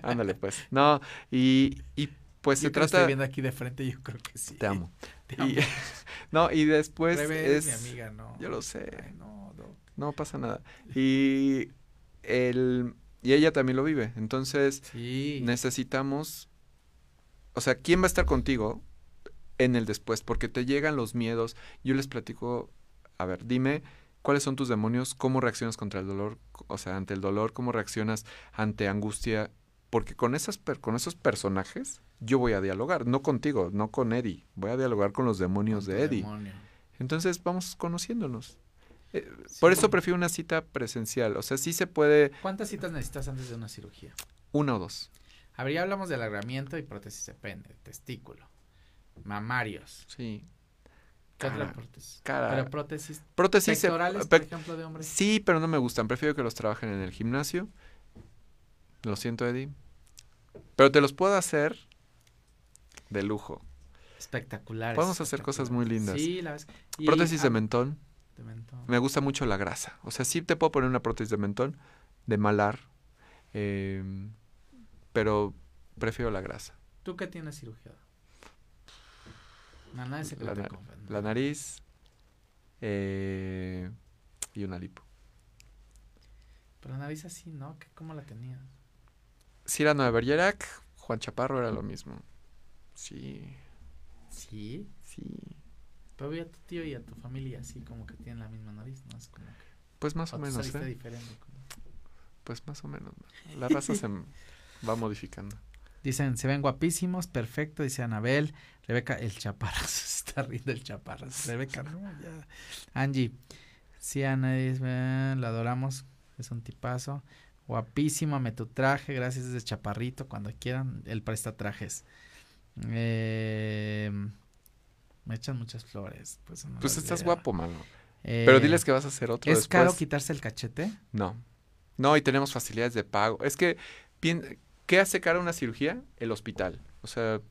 Ándale, pues. No, y, y pues se trata. estoy viendo aquí de frente, yo creo que sí. Te amo. [LAUGHS] [LAUGHS] no, y después es. mi amiga, no. Yo lo sé. no, no. pasa nada. [LAUGHS] Y el y ella también lo vive. Entonces, necesitamos. O sea, ¿quién va a estar contigo en el después? Porque te llegan los miedos. Yo les platico. A ver, dime cuáles son tus demonios, cómo reaccionas contra el dolor, o sea, ante el dolor, cómo reaccionas ante angustia, porque con esas con esos personajes yo voy a dialogar, no contigo, no con Eddie, voy a dialogar con los demonios Con de Eddie. demonio. Entonces vamos conociéndonos. Eh, Por eso prefiero una cita presencial, o sea, sí se puede ¿Cuántas citas necesitas antes de una cirugía? una o dos. A ver, ya hablamos del alargamiento y prótesis de pene, testículo, mamarios. Sí. ¿Qué otra Cara. prótesis? Cara. Pero prótesis Prótesis pectorales, pe- por ejemplo, de hombres. Sí, pero no me gustan. Prefiero que los trabajen en el gimnasio. Lo siento, Eddie. Pero te los puedo hacer de lujo. Espectaculares. Podemos hacer cosas muy lindas. Sí, la vez. y- Prótesis de ah, mentón. de mentón. Me gusta mucho la grasa. O sea, sí te puedo poner una prótesis de mentón, de malar. em, pero prefiero la grasa. ¿Tú qué tienes de La, na- nariz eh, y una lipo. Pero la nariz así, ¿no? ¿Qué- ¿Cómo la tenías? Cyrano de Bergerac, Juan Chaparro era lo mismo. Sí, Sí. sí. Pero vi a tu tío y a tu familia así como que tienen la misma nariz, ¿no? Es como que... Pues más o, menos, ¿eh? diferente. como- Pues más o menos. ¿no? La raza [LAUGHS] se va modificando. Dicen, se ven guapísimos, perfecto, dice Anabel. Rebeca, el chaparras, [LAUGHS] se está riendo el chaparras. Rebeca, no, ya. Angie, sí, Ana, la adoramos, es un tipazo. Guapísimo, me tu traje, gracias desde Chaparrito, cuando quieran, él presta trajes. Eh, me echan muchas flores. Pues, no Pues estás guapo, mano. Eh, Pero diles que vas a hacer otro ¿Es después. caro quitarse el cachete? No. No, y tenemos facilidades de pago. Es que, ¿qué hace cara una cirugía? El hospital. O sea,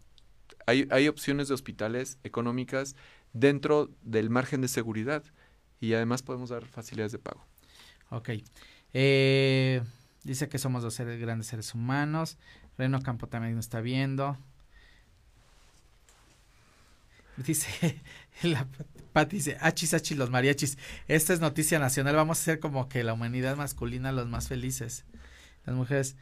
hay, hay opciones de hospitales económicas dentro del margen de seguridad. Y además podemos dar facilidades de pago. Ok. Eh, dice que somos dos seres, grandes seres humanos. Reno Campo también nos está viendo. Dice, [LAUGHS] la Pati dice, achis, achis, los mariachis. Esta es noticia nacional. Vamos a ser como que la humanidad masculina los más felices. Las mujeres.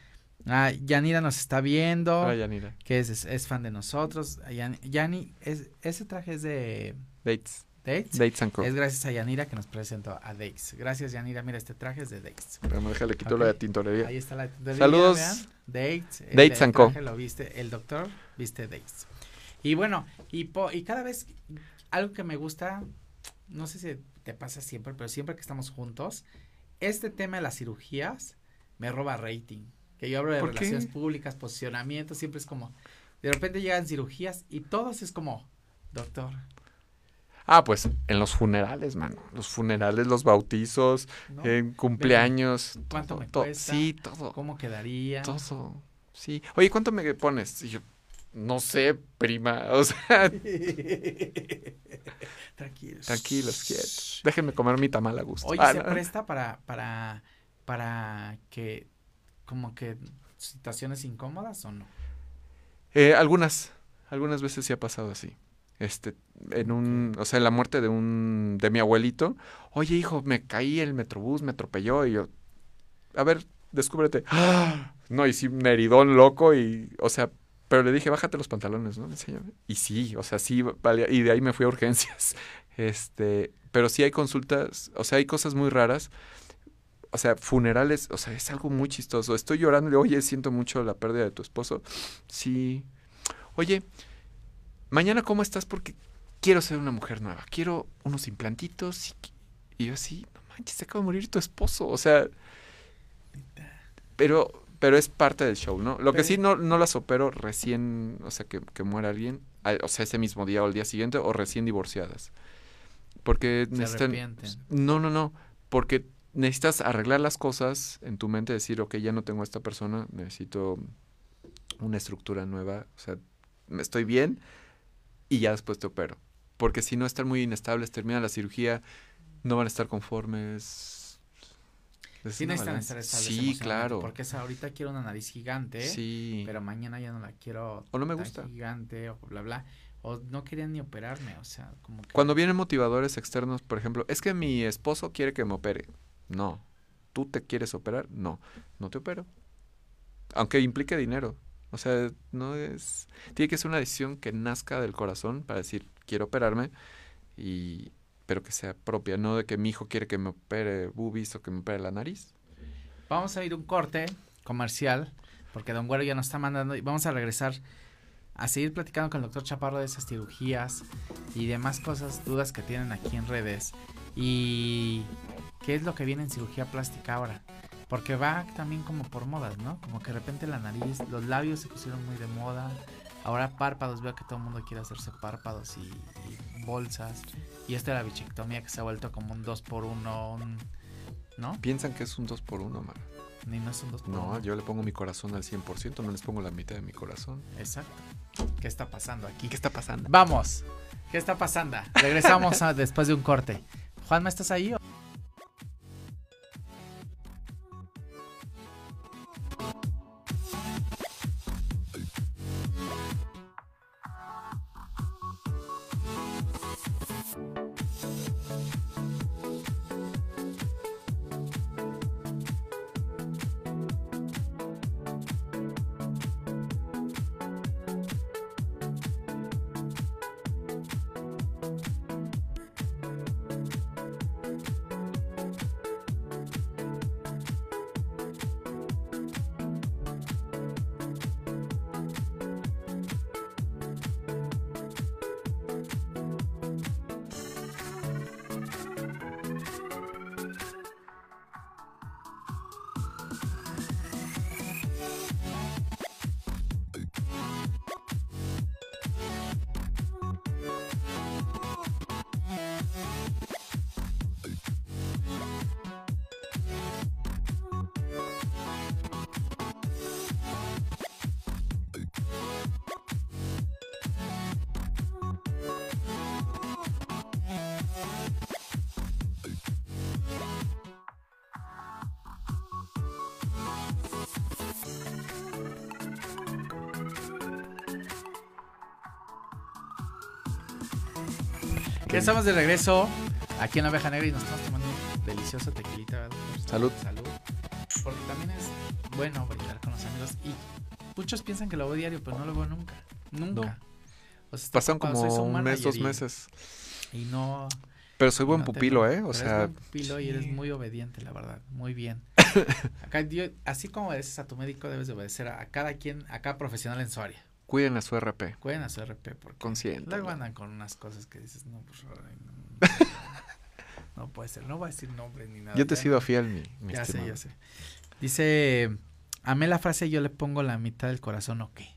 Ah, Yanira nos está viendo. Hola, Yanira. que es, es, es fan de nosotros. Yani, Yani, es, ese traje es de Dates. Dates. Dates and Co. Es gracias a Yanira que nos presentó a Dates. Gracias, Yanira. Mira, este traje es de Dates. Pero déjale quito Ok. la de tintorería. Ahí está la tintorería, Saludos. vean. Dates. Dates and Co. Lo viste, el doctor viste Dates. Y bueno, y, po- y cada vez algo que me gusta, no sé si te pasa siempre, pero siempre que estamos juntos, este tema de las cirugías me roba rating. Que yo hablo de relaciones públicas, posicionamiento, siempre es como, de repente llegan cirugías y todos es como, doctor, Ah, pues en los funerales, mano. Los funerales, los bautizos, ¿no? en cumpleaños. ¿Cuánto todo, me cuesta? Sí, todo. ¿Cómo quedaría? Todo. Sí. Oye, ¿cuánto me pones? Y yo, no sé, prima. [LAUGHS] O sea, [LAUGHS] Tranquilos. tranquilos, quietos. Déjenme comer mi tamal a gusto. Oye, Ah, ¿se no. presta para, para, para que, como que situaciones incómodas o no? Eh, algunas, algunas veces sí ha pasado así. Este, en un, o sea, en la muerte de un, de mi abuelito. Oye, hijo, me caí el metrobús, me atropelló y yo, a ver, descúbrete. ¡Ah! [GASPS] No, y sí, un heridón loco y, o sea, pero le dije, bájate los pantalones, ¿no? Enséñame. Y sí, o sea, sí, valía- y de ahí me fui a urgencias. [LAUGHS] Este, pero sí hay consultas, o sea, hay cosas muy raras. O sea, funerales, o sea, es algo muy chistoso. Estoy llorando y le digo, oye, siento mucho la pérdida de tu esposo. Sí. Oye, mañana cómo estás porque quiero ser una mujer nueva. Quiero unos implantitos y yo así, no manches, se acaba de morir tu esposo. O sea, pero pero es parte del show, ¿no? Lo que sí no, no las opero recién, o sea, que, que muera alguien, o sea, ese mismo día o el día siguiente, o recién divorciadas. Porque Se necesitan... arrepienten. No, no, no, porque necesitas arreglar las cosas en tu mente, decir, ok, ya no tengo a esta persona, necesito una estructura nueva, o sea, me estoy bien y ya después te opero. Porque si no están muy inestables, termina la cirugía, no van a estar conformes. Es Sí necesitan estar estables Sí, claro. Porque esa, ahorita quiero una nariz gigante, Sí. pero mañana ya no la quiero O no me gusta. gigante o bla, bla. O no querían ni operarme, o sea, como que... Cuando vienen motivadores externos, por ejemplo, es que mi esposo quiere que me opere. No. ¿Tú te quieres operar? No. No te opero. Aunque implique dinero. O sea, no es... Tiene que ser una decisión que nazca del corazón para decir, quiero operarme, y pero que sea propia, no de que mi hijo quiere que me opere boobies o que me opere la nariz. Vamos a ir un corte comercial, porque Don Güero ya nos está mandando y vamos a regresar a seguir platicando con el doctor Chaparro de esas cirugías y demás cosas, dudas que tienen aquí en redes. Y qué es lo que viene en cirugía plástica ahora. Porque va también como por modas, ¿no? Como que de repente la nariz, los labios se pusieron muy de moda. Ahora párpados, veo que todo el mundo quiere hacerse párpados y, y bolsas. Y esta de la bichectomía que se ha vuelto como un 2 por 1 ¿no? Piensan que es un 2 por 1 man. Ni no es un 2 por No, 1 yo le pongo mi corazón al 100%, no les pongo la mitad de mi corazón. Exacto. ¿Qué está pasando aquí? ¿Qué está pasando? Vamos. ¿Qué está pasando? Regresamos a- después de un corte. Juanma, ¿estás ahí? Ya estamos de regreso aquí en la Oveja Negra y nos estamos tomando un delicioso tequilita. ¿verdad? Salud. Salud. Porque también es bueno brindar con los amigos. Y muchos piensan que lo hago diario, pero no lo hago nunca. Nunca. O sea, Pasan como un mes, dos meses. Y no. Pero soy buen no te- pupilo, ¿eh? O eres sea, buen pupilo y eres muy obediente, la verdad. Muy bien. [LAUGHS] Acá, yo- así como obedeces a tu médico, debes de obedecer a, a cada quien, a cada profesional en su área. Cuiden a su RP. Cuiden a su RP porque Consciente. luego andan con unas cosas que dices, no, ay, no, [LAUGHS] no puede ser. No voy a decir nombres ni nada. Yo te he sido fiel, mi, mi Ya sé, ya sé. Dice, amé la frase yo le pongo la mitad del corazón o qué.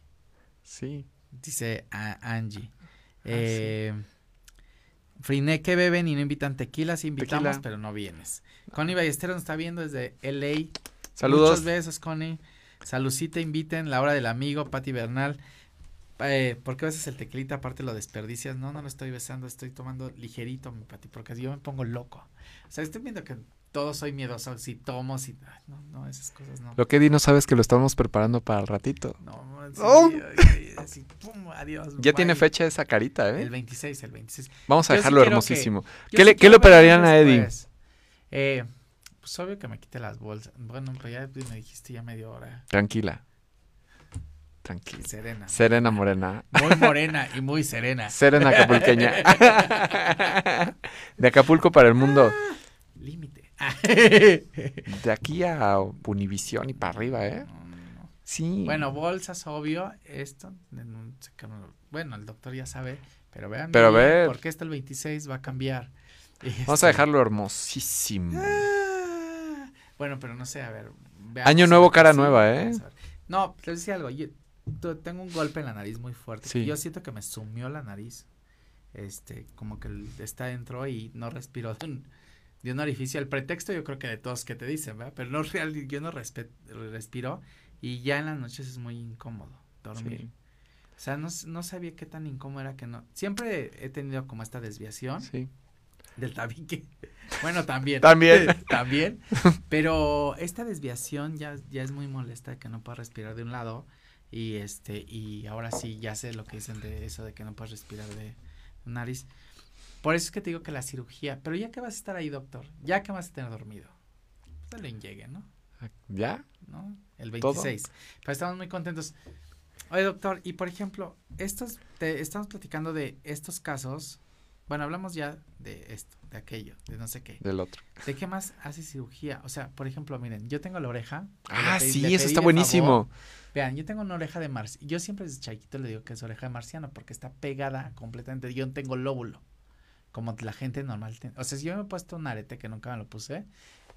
Sí. Dice a Angie. Ah, Eh, Friné que beben y no invitan tequila, sí invitamos, Tequila. pero no vienes. Connie Ballesteros nos está viendo desde LA. Saludos. Muchos besos, Connie. Salucita, inviten, la hora del amigo, Pati Bernal. Eh, ¿Por qué besas el tequilita? Aparte lo desperdicias. No, no lo estoy besando, estoy tomando ligerito, mi Pati, porque yo me pongo loco. O sea, estoy viendo que todo soy miedoso. Si tomo, si. ay, No, no, esas cosas no. Lo que di no sabes que lo estamos preparando para el ratito. No, ¡Oh! ay, así, pum, adiós. Ya tiene fecha esa carita, El ¿eh? 26, el 26. Vamos a Yo sí dejarlo hermosísimo. ¿Qué sí le, qué quiero le operarían a Eddie? Eh, pues obvio que me quite las bolsas. Bueno, pero ya me dijiste ya media hora. Tranquila. Tranquila. Serena. Serena Morena. Muy morena y muy serena. Serena Acapulqueña. [LAUGHS] De Acapulco para el mundo. Límite. De aquí a Univisión y para arriba, ¿eh? No, no, no. Sí. Bueno, bolsas, obvio. Esto, bueno, el doctor ya sabe, pero vean. Pero a bien, ver. Porque hasta el 26 va a cambiar. Vamos Este, a dejarlo hermosísimo. ah, Bueno, pero no sé, a ver. Año nuevo, cara nueva, ¿eh? No, les decía algo. Yo tengo un golpe en la nariz muy fuerte. Sí. Yo siento que me sumió la nariz. Este, como que está dentro y no respiro de un, de un orificio. El pretexto yo creo que de todos que te dicen, ¿verdad? Pero no [LAUGHS] real, yo no respe- respiro y ya en las noches es muy incómodo dormir. Sí. O sea, no, no sabía qué tan incómodo era que no. Siempre he tenido como esta desviación Sí. del tabique. [LAUGHS] Bueno, también. También. [LAUGHS] también. Pero esta desviación ya, ya es muy molesta que no puedas respirar de un lado. Y este, y ahora sí ya sé lo que dicen de eso de que no puedes respirar de nariz. Por eso es que te digo que la cirugía, pero ya que vas a estar ahí, doctor, ya que vas a tener dormido, se lo llegue, ¿no? ¿Ya? ¿no? El ¿Todo? 26. Pero estamos muy contentos. Oye, doctor, y por ejemplo, estos, te, estamos platicando de estos casos. Bueno, hablamos ya de esto, de aquello, de no sé qué. Del otro. ¿De qué más hace cirugía? O sea, por ejemplo, miren, yo tengo la oreja. Ah, pedí- sí, eso está buenísimo. favor Vean, yo tengo una oreja de marciano. Yo siempre desde chiquito le digo que es oreja de marciano porque está pegada completamente. Yo no tengo lóbulo. Como la gente normal. O sea, si yo me he puesto un arete que nunca me lo puse,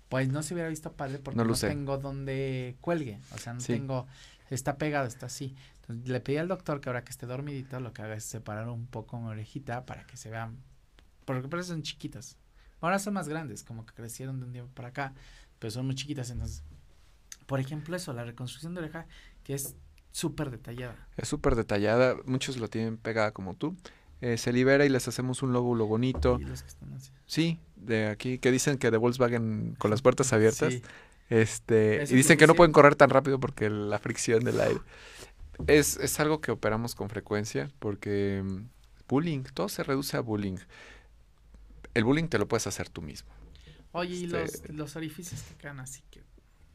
pues no se hubiera visto padre porque no, tengo donde cuelgue. O sea, no tengo. Está pegado, está así. Entonces le pedí al doctor que ahora que esté dormidito, lo que haga es separar un poco mi orejita para que se vean. Porque por eso son chiquitas. Ahora son más grandes, como que crecieron de un día para acá, pero son muy chiquitas. Entonces, por ejemplo, eso, la reconstrucción de oreja, que es súper detallada. Es súper detallada, muchos lo tienen pegada como tú. Eh, se libera y les hacemos un lóbulo bonito. Sí, de aquí, que dicen que de Volkswagen con las puertas abiertas. Este, y dicen que no pueden correr tan rápido porque la fricción del aire. Es, es algo que operamos con frecuencia porque mm, bullying, todo se reduce a bullying. El bullying te lo puedes hacer tú mismo. Oye, ¿y los, este los orificios que quedan así que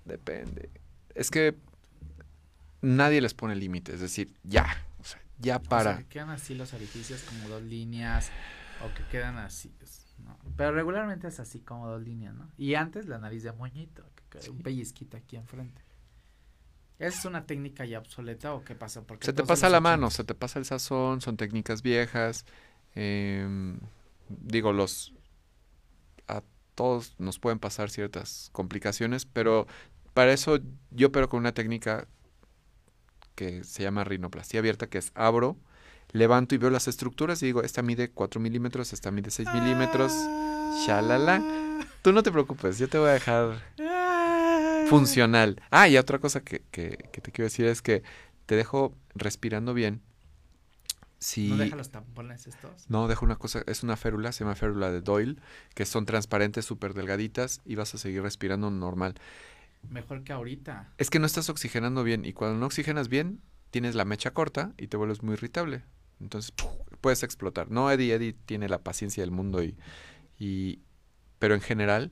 Depende. Es que nadie les pone límites, es decir, ya, o sea, ya para. O sea, que quedan así los orificios como dos líneas o que quedan así. ¿no? Pero regularmente es así como dos líneas, ¿no? Y antes la nariz de moñito, que un pellizquito aquí enfrente. ¿Es una técnica ya obsoleta o qué pasa? Porque se te pasa la mano, se te pasa el sazón, son técnicas viejas. Eh, digo, los a todos nos pueden pasar ciertas complicaciones, pero para eso yo opero con una técnica que se llama rinoplastia abierta, que es abro, levanto y veo las estructuras y digo, esta mide 4 milímetros, esta mide 6 milímetros, shalala. Tú no te preocupes, yo te voy a dejar funcional. Ah, y otra cosa que, que, que te quiero decir es que te dejo respirando bien. Si, ¿No deja los tampones estos? No, dejo una cosa, es una férula, se llama férula de Doyle, que son transparentes, súper delgaditas y vas a seguir respirando normal. Mejor que ahorita. Es que no estás oxigenando bien y cuando no oxigenas bien, tienes la mecha corta y te vuelves muy irritable. Entonces puedes explotar. No, Eddie, Eddie tiene la paciencia del mundo y, y... Pero en general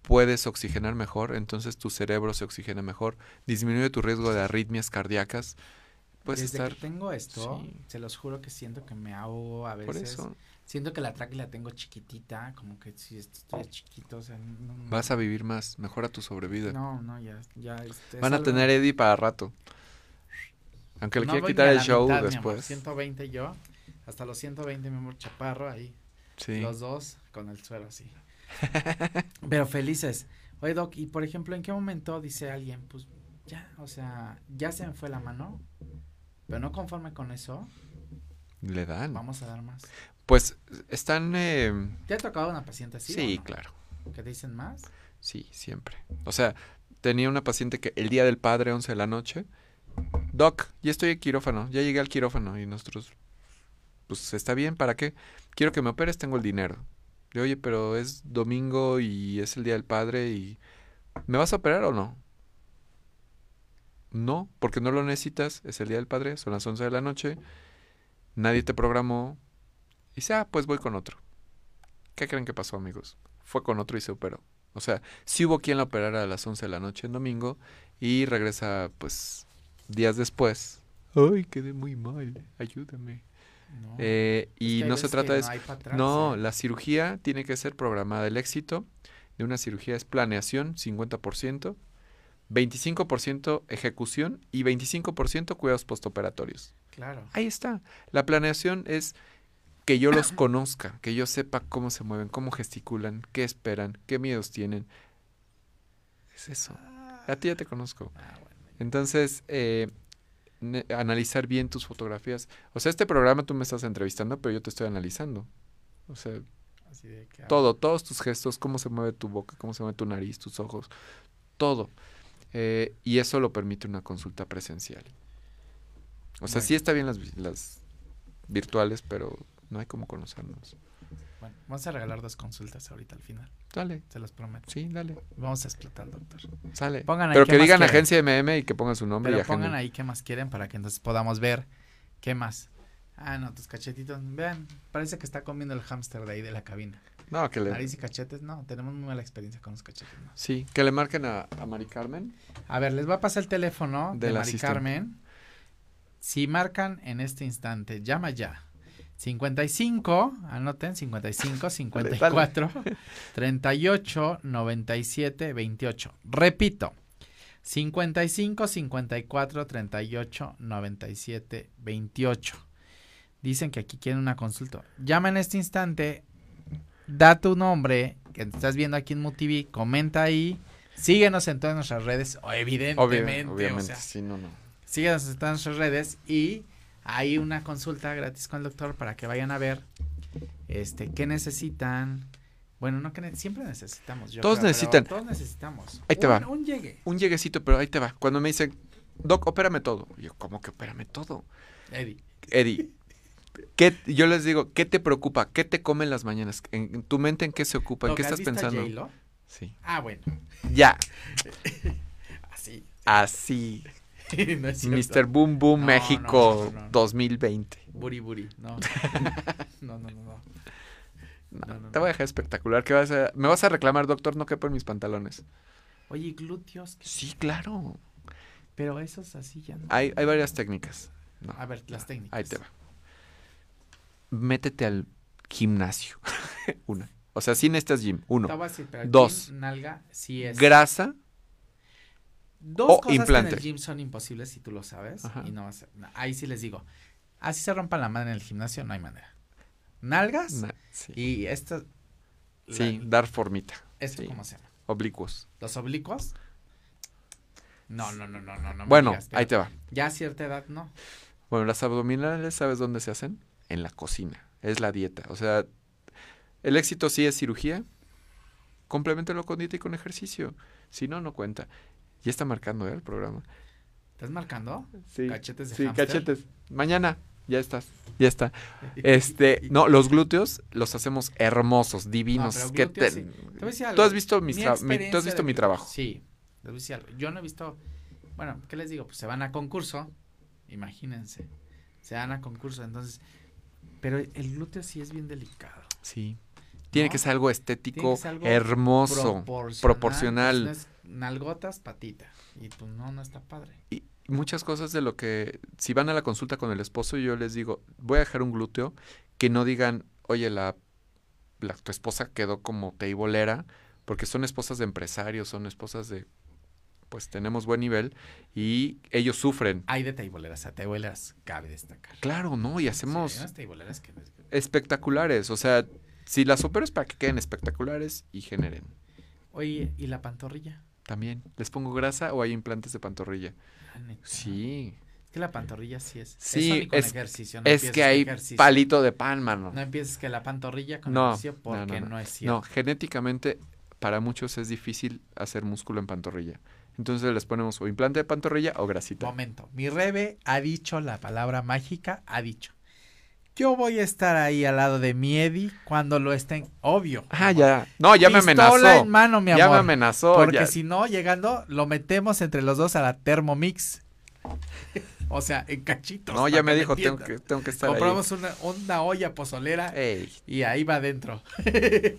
puedes oxigenar mejor, entonces tu cerebro se oxigena mejor, disminuye tu riesgo de arritmias cardíacas. Puedes Desde estar... que tengo esto, se los juro que siento que me ahogo a veces. Por eso. Siento que la tráquea la tengo chiquitita, como que si estoy chiquito, o sea, Vas a vivir más, mejora tu sobrevida. No, no, ya, ya. Este, Van a tener Eddie para rato. Aunque le quiera quitar el show después. 120 yo, hasta los 120 mi amor chaparro ahí. Sí. Los dos con el suelo así. [LAUGHS] Pero felices. Oye, Doc, y por ejemplo, ¿en qué momento dice alguien, pues ya, o sea, ya se me fue la mano, pero no conforme con eso? Le dan. Vamos a dar más. Pues están... Eh, ¿Te ha tocado una paciente así? Sí, claro. ¿Que te dicen más? Sí, siempre. O sea, tenía una paciente que el día del padre, 11 de la noche, Doc, ya estoy en quirófano, ya llegué al quirófano y nosotros, pues está bien, ¿para qué? Quiero que me operes, tengo el dinero. De, oye, pero es domingo y es el día del padre y... ¿Me vas a operar o no? No, porque no lo necesitas, es el día del padre, son las 11 de la noche, nadie te programó, y dice, ah, pues voy con otro. ¿Qué creen que pasó, amigos? Fue con otro y se operó. O sea, sí hubo quien la operara a las 11 de la noche en domingo y regresa, pues, días después. Ay, quedé muy mal, ayúdame. Eh, y no se trata de eso. No, la cirugía tiene que ser programada. El éxito de una cirugía es planeación, 50%, 25% ejecución y 25% cuidados postoperatorios. Claro. Ahí está. La planeación es que yo los [CLEARS THROAT] conozca, que yo sepa cómo se mueven, cómo gesticulan, qué esperan, qué miedos tienen. Es eso. A ti ya te conozco. Ah, Entonces, eh, analizar bien tus fotografías. O sea, este programa tú me estás entrevistando, pero yo te estoy analizando. O sea, todo, todos tus gestos, cómo se mueve tu boca, cómo se mueve tu nariz, tus ojos, todo. Eh, y eso lo permite una consulta presencial. O sea, sí está bien las, las virtuales, pero no hay como conocernos. Bueno, vamos a regalar dos consultas ahorita al final. Dale. Se los prometo. Sí, dale. Vamos a explotar, doctor. Sale. Pongan ahí Pero que digan agencia MM y que pongan su nombre. Pero pongan ahí qué más quieren para que entonces podamos ver qué más. Ah, no, tus cachetitos. Vean, parece que está comiendo el hámster de ahí de la cabina. No, que le... Nariz y cachetes, no, tenemos muy mala experiencia con los cachetes. ¿no? Sí, que le marquen a, a Mari Carmen. A ver, les va a pasar el teléfono de, de Mari Carmen. Si marcan en este instante, llama ya 55, anoten, 55, 54, 38, 97, 28. Repito, 55 54 38 97 28. Dicen que aquí quieren una consulta. Llama en este instante, da tu nombre, que estás viendo aquí en MUTV, comenta ahí, síguenos en todas nuestras redes, o evidentemente, obviamente, sí, no, no. síguenos en todas nuestras redes y hay una consulta gratis con el doctor para que vayan a ver este qué necesitan. Bueno, no que siempre necesitamos. Yo todos creo, necesitan. Todos necesitamos. Ahí te un, va. Un llegue. Un lleguecito, pero ahí te va. Cuando me dicen, Doc, opérame todo. Yo, ¿cómo que opérame todo? Eddie. Eddie, ¿qué, yo les digo, ¿qué te preocupa? ¿Qué te come en las mañanas? ¿En, en tu mente en qué se ocupa? ¿En qué ¿has estás pensando? J-Lo? Sí. Ah, bueno. Ya, [LAUGHS] Así. así. [LAUGHS] no es. Mr. Boom Boom No, México no, no, no. 2020. Buri buri. [LAUGHS] No. no, no, no, te voy a dejar espectacular. ¿Qué vas a, me vas a reclamar, doctor, no quepo en mis pantalones. Oye, glúteos. Sí, claro. Pero esos así ya no. Hay, hay varias técnicas. No, A ver, las técnicas. ahí te va. Métete al gimnasio. [LAUGHS] Una. O sea, sí necesitas gym. Uno. Dos. gym, nalga, sí es. Grasa. Dos o cosas implante. que en el gym son imposibles si tú lo sabes. Ajá. Y no vas a- ahí sí les digo. Así se rompan la madre en el gimnasio, no hay manera. Nalgas na- sí, y esto. Sí, la- dar formita. ¿Esto sí. cómo se llama? Oblicuos. ¿Los oblicuos? No, no, no, no, no. bueno, digas, ahí te va. Ya a cierta edad, no. Bueno, las abdominales, ¿sabes dónde se hacen? En la cocina. Es la dieta. O sea, el éxito sí es cirugía. Complementelo con dieta y con ejercicio. Si no, no cuenta. Ya está marcando ¿eh? el programa. ¿Estás marcando? Sí. Cachetes de Sí, cachetes. Mañana. Ya estás. Ya está. [LAUGHS] Este, no, los glúteos los hacemos hermosos, divinos. que glúteos te- sí. Te voy a decir Tú has visto Mi tú has visto mi trabajo. Sí. les voy a decir algo. Yo no he visto. Bueno, ¿qué les digo? Pues se van a concurso. Imagínense. Se van a concurso. Entonces. Pero el glúteo sí es bien delicado. Sí. Tiene ¿No? que ser algo estético, que ser algo hermoso. Proporcional. proporcional. pues, no es nalgotas, patita. Y pues no, no está padre. Y muchas cosas de lo que, si van a la consulta con el esposo, yo les digo, voy a dejar un glúteo, que no digan, oye, la, la tu esposa quedó como teibolera, porque son esposas de empresarios, son esposas de, pues tenemos buen nivel, y ellos sufren. Hay de teiboleras. A teiboleras cabe destacar. Claro, ¿no? Y Sí, hacemos teiboleras que. espectaculares, o sea, si las opero es para que queden espectaculares y generen. Oye, ¿y la pantorrilla? También, ¿les pongo grasa o hay implantes de pantorrilla? Ah. Sí, Es que la pantorrilla sí es. Sí, con es- ejercicio. no es que hay ejercicio. palito de pan, mano. No empieces que la pantorrilla con No, ejercicio porque no. es cierto. No, genéticamente para muchos es difícil hacer músculo en pantorrilla. Entonces les ponemos o implante de pantorrilla o grasita. Momento. Mi Rebe ha dicho la palabra mágica, ha dicho. Yo voy a estar ahí al lado de mi Eddie cuando lo estén. Obvio. Ah, ya. No, ya me amenazó. en mano, mi amor. Ya me amenazó. Porque si no, llegando, lo metemos entre los dos a la Thermomix. [LAUGHS] o sea, en cachitos. No, ya me dijo, tengo que, tengo que estar Compramos una, una olla pozolera ahí. Ey, y ahí va adentro. [LAUGHS] te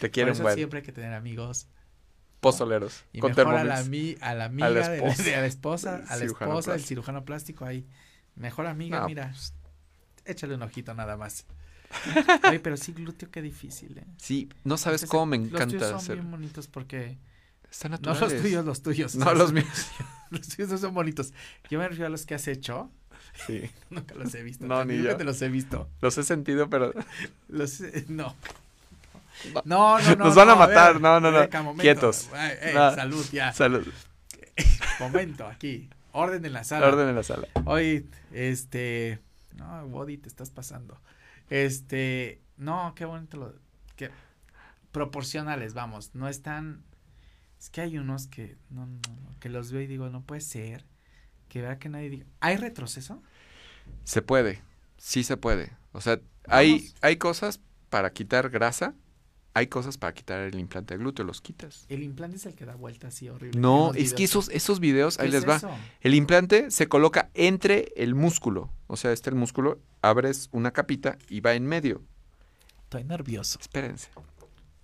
Por quiero un buen. siempre hay que tener amigos. Pozoleros. Y con mejor a la, ami- a la amiga, de la, esposa. [LAUGHS] de la esposa, a la Cirujano esposa, el plástico. cirujano plástico ahí. Mejor amiga, No, mira, pues, échale un ojito nada más. [LAUGHS] Ay, pero sí, glúteo, qué difícil, ¿eh? sí, no sabes Entonces, cómo me Los tuyos encanta son hacer. bien bonitos porque... Están No naturales. los tuyos, los tuyos. o No sea, los [LAUGHS] míos. Los tuyos no son bonitos. Yo me refiero a los que has hecho. Sí. Nunca los he visto. No, ni nunca yo. te los he visto. Los he sentido, pero Los, no. No. No, no, no. Nos van a ver, matar, no, no, no. Momento. Quietos. Eh, No. Salud, ya. salud. [LAUGHS] Momento, aquí. Orden en la sala. Orden en la sala. Oye, este. No, Body, te estás pasando. Este. No, qué bonito lo. Que, proporcionales, vamos. No están. Es que hay unos que. No, no, no. Que los veo y digo, no puede ser. Que vea que nadie diga. ¿Hay retroceso? Se puede, sí se puede. O sea, hay, hay cosas para quitar grasa, hay cosas para quitar el implante de glúteo, los quitas. El implante es el que da vuelta así horrible. No, es que esos, esos videos, ¿Qué ahí es les va. eso? El implante se coloca entre el músculo. O sea, este el músculo, abres una capita y va en medio. Estoy nervioso. Espérense.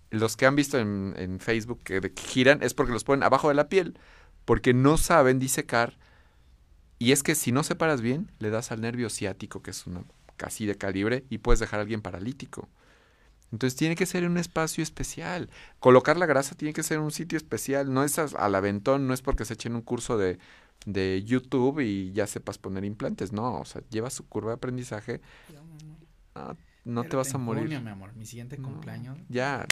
Los que han visto en, en Facebook que giran es porque los ponen abajo de la piel. Porque no saben disecar. Y es que si no separas bien, le das al nervio ciático, que es una casi de calibre, y puedes dejar a alguien paralítico. Entonces tiene que ser en un espacio especial. Colocar la grasa tiene que ser en un sitio especial. No es al aventón, no es porque se echen un curso de, de YouTube y ya sepas poner implantes. No, o sea, lleva su curva de aprendizaje. Ah, no te vas a morir. Junio, mi amor, mi siguiente cumpleaños. Ya.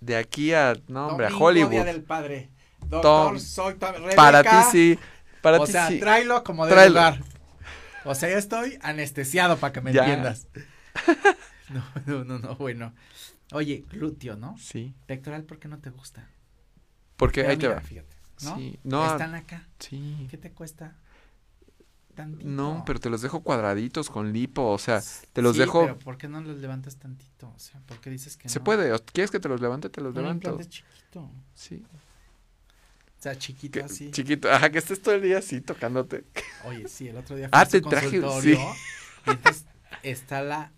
De aquí a, no hombre, a Hollywood. Día del padre. Doctor, soy Para ti sí. Para o ti sea, sí. tráelo como de lugar. O sea, yo estoy anestesiado para que me entiendas. [LAUGHS] no, no, no, no, bueno. Oye, glúteo, ¿no? Sí. Pectoral, ¿por qué no te gusta? Porque ahí mira, te va. Fíjate, ¿no? Sí. No, Están acá. Sí. ¿Qué te cuesta? Tantito. No, pero te los dejo cuadraditos con lipo, o sea, te los sí, dejo. pero ¿por qué no los levantas tantito? O sea, ¿por qué dices que Se no? puede, ¿quieres que te los levante? Te los Un levanto. chiquito. Sí. O sea, chiquito Que- así. Chiquito, ajá, que estés todo el día así tocándote. Oye, sí, el otro día Ah, fui a te traje, sí. y entonces está la,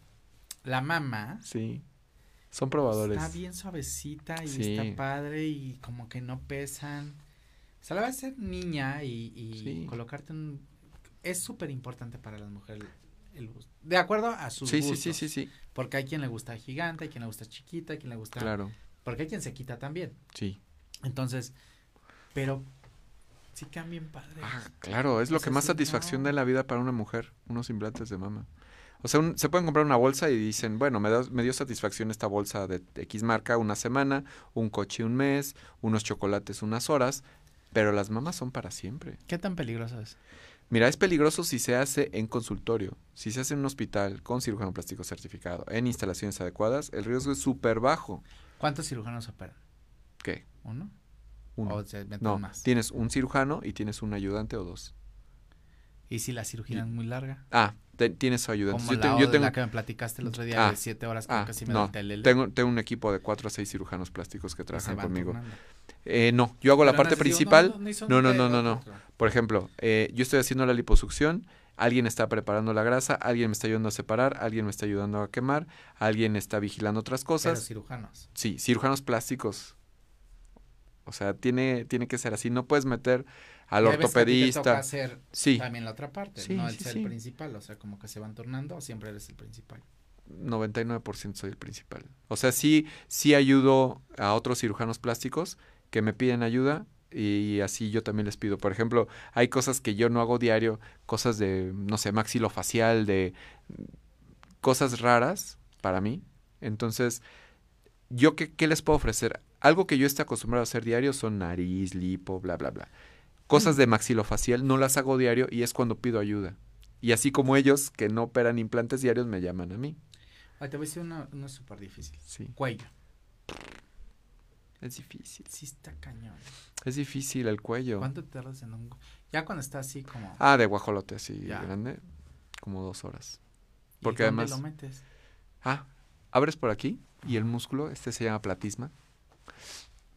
la mamá. Sí. Son probadores. Está bien suavecita y Sí. está padre y como que no pesan. O sea, la vas a ser niña y, y Sí. colocarte un... Es súper importante para las mujeres el gusto. De acuerdo a sus Sí, sí, gustos. sí, sí, sí. Porque hay quien le gusta gigante, hay quien le gusta chiquita, hay quien le gusta... Claro. Porque hay quien se quita también. Sí. Entonces, pero sí cambien padre. Ah, claro, es lo que más sí, satisfacción no. da en la vida para una mujer, unos implantes de mama. O sea, un- se pueden comprar una bolsa y dicen, bueno, me, da- me dio satisfacción esta bolsa de X marca una semana, un coche un mes, unos chocolates unas horas, pero las mamas son para siempre. ¿Qué tan peligroso es? Mira, es peligroso si se hace en consultorio, si se hace en un hospital con cirujano plástico certificado, en instalaciones adecuadas, el riesgo es súper bajo. ¿Cuántos cirujanos operan? ¿Qué? ¿Uno? Uno. ¿O se No, más? tienes un cirujano y tienes un ayudante o dos. ¿Y si la cirugía es muy larga? Ah, te- tienes su ayudante. Como Yo, te- la, yo o- tengo, la que me platicaste el otro día Ah, de siete horas, ah, casi me no, tengo, tengo un equipo de cuatro a seis cirujanos plásticos que trabajan conmigo. Eh, no, yo hago la Pero parte principal. no, no, No, no, no. Por ejemplo, eh, yo estoy haciendo la liposucción, alguien está preparando la grasa, alguien me está ayudando a separar, alguien me está ayudando a quemar, alguien está vigilando otras Pero cosas. cirujanos. Sí, cirujanos plásticos. O sea, tiene, tiene que ser así. No puedes meter al Y hay veces que a ti te toca ortopedista. hacer Sí, también la otra parte, Sí, no el sí, ser sí. principal, o sea, como que se van turnando, siempre eres el principal. 99% soy el principal. O sea, sí, sí ayudo a otros cirujanos plásticos que me piden ayuda y así yo también les pido. Por ejemplo, hay cosas que yo no hago diario, cosas de, no sé, maxilofacial, de cosas raras para mí. Entonces, ¿yo qué, qué les puedo ofrecer? Algo que yo esté acostumbrado a hacer diario son nariz, lipo, bla, bla, bla. Cosas de maxilofacial no las hago diario y es cuando pido ayuda. Y así como ellos que no operan implantes diarios me llaman a mí. Ay, te voy a decir una, una súper difícil. Sí, Cuello. es difícil. Sí está cañón. Es difícil el cuello. ¿Cuánto tardas en un... Ya cuando está así como... Ah, de guajolote así Ya. grande, como dos horas. ¿y porque dónde además- lo metes? Ah, abres por aquí y el músculo, este se llama platisma,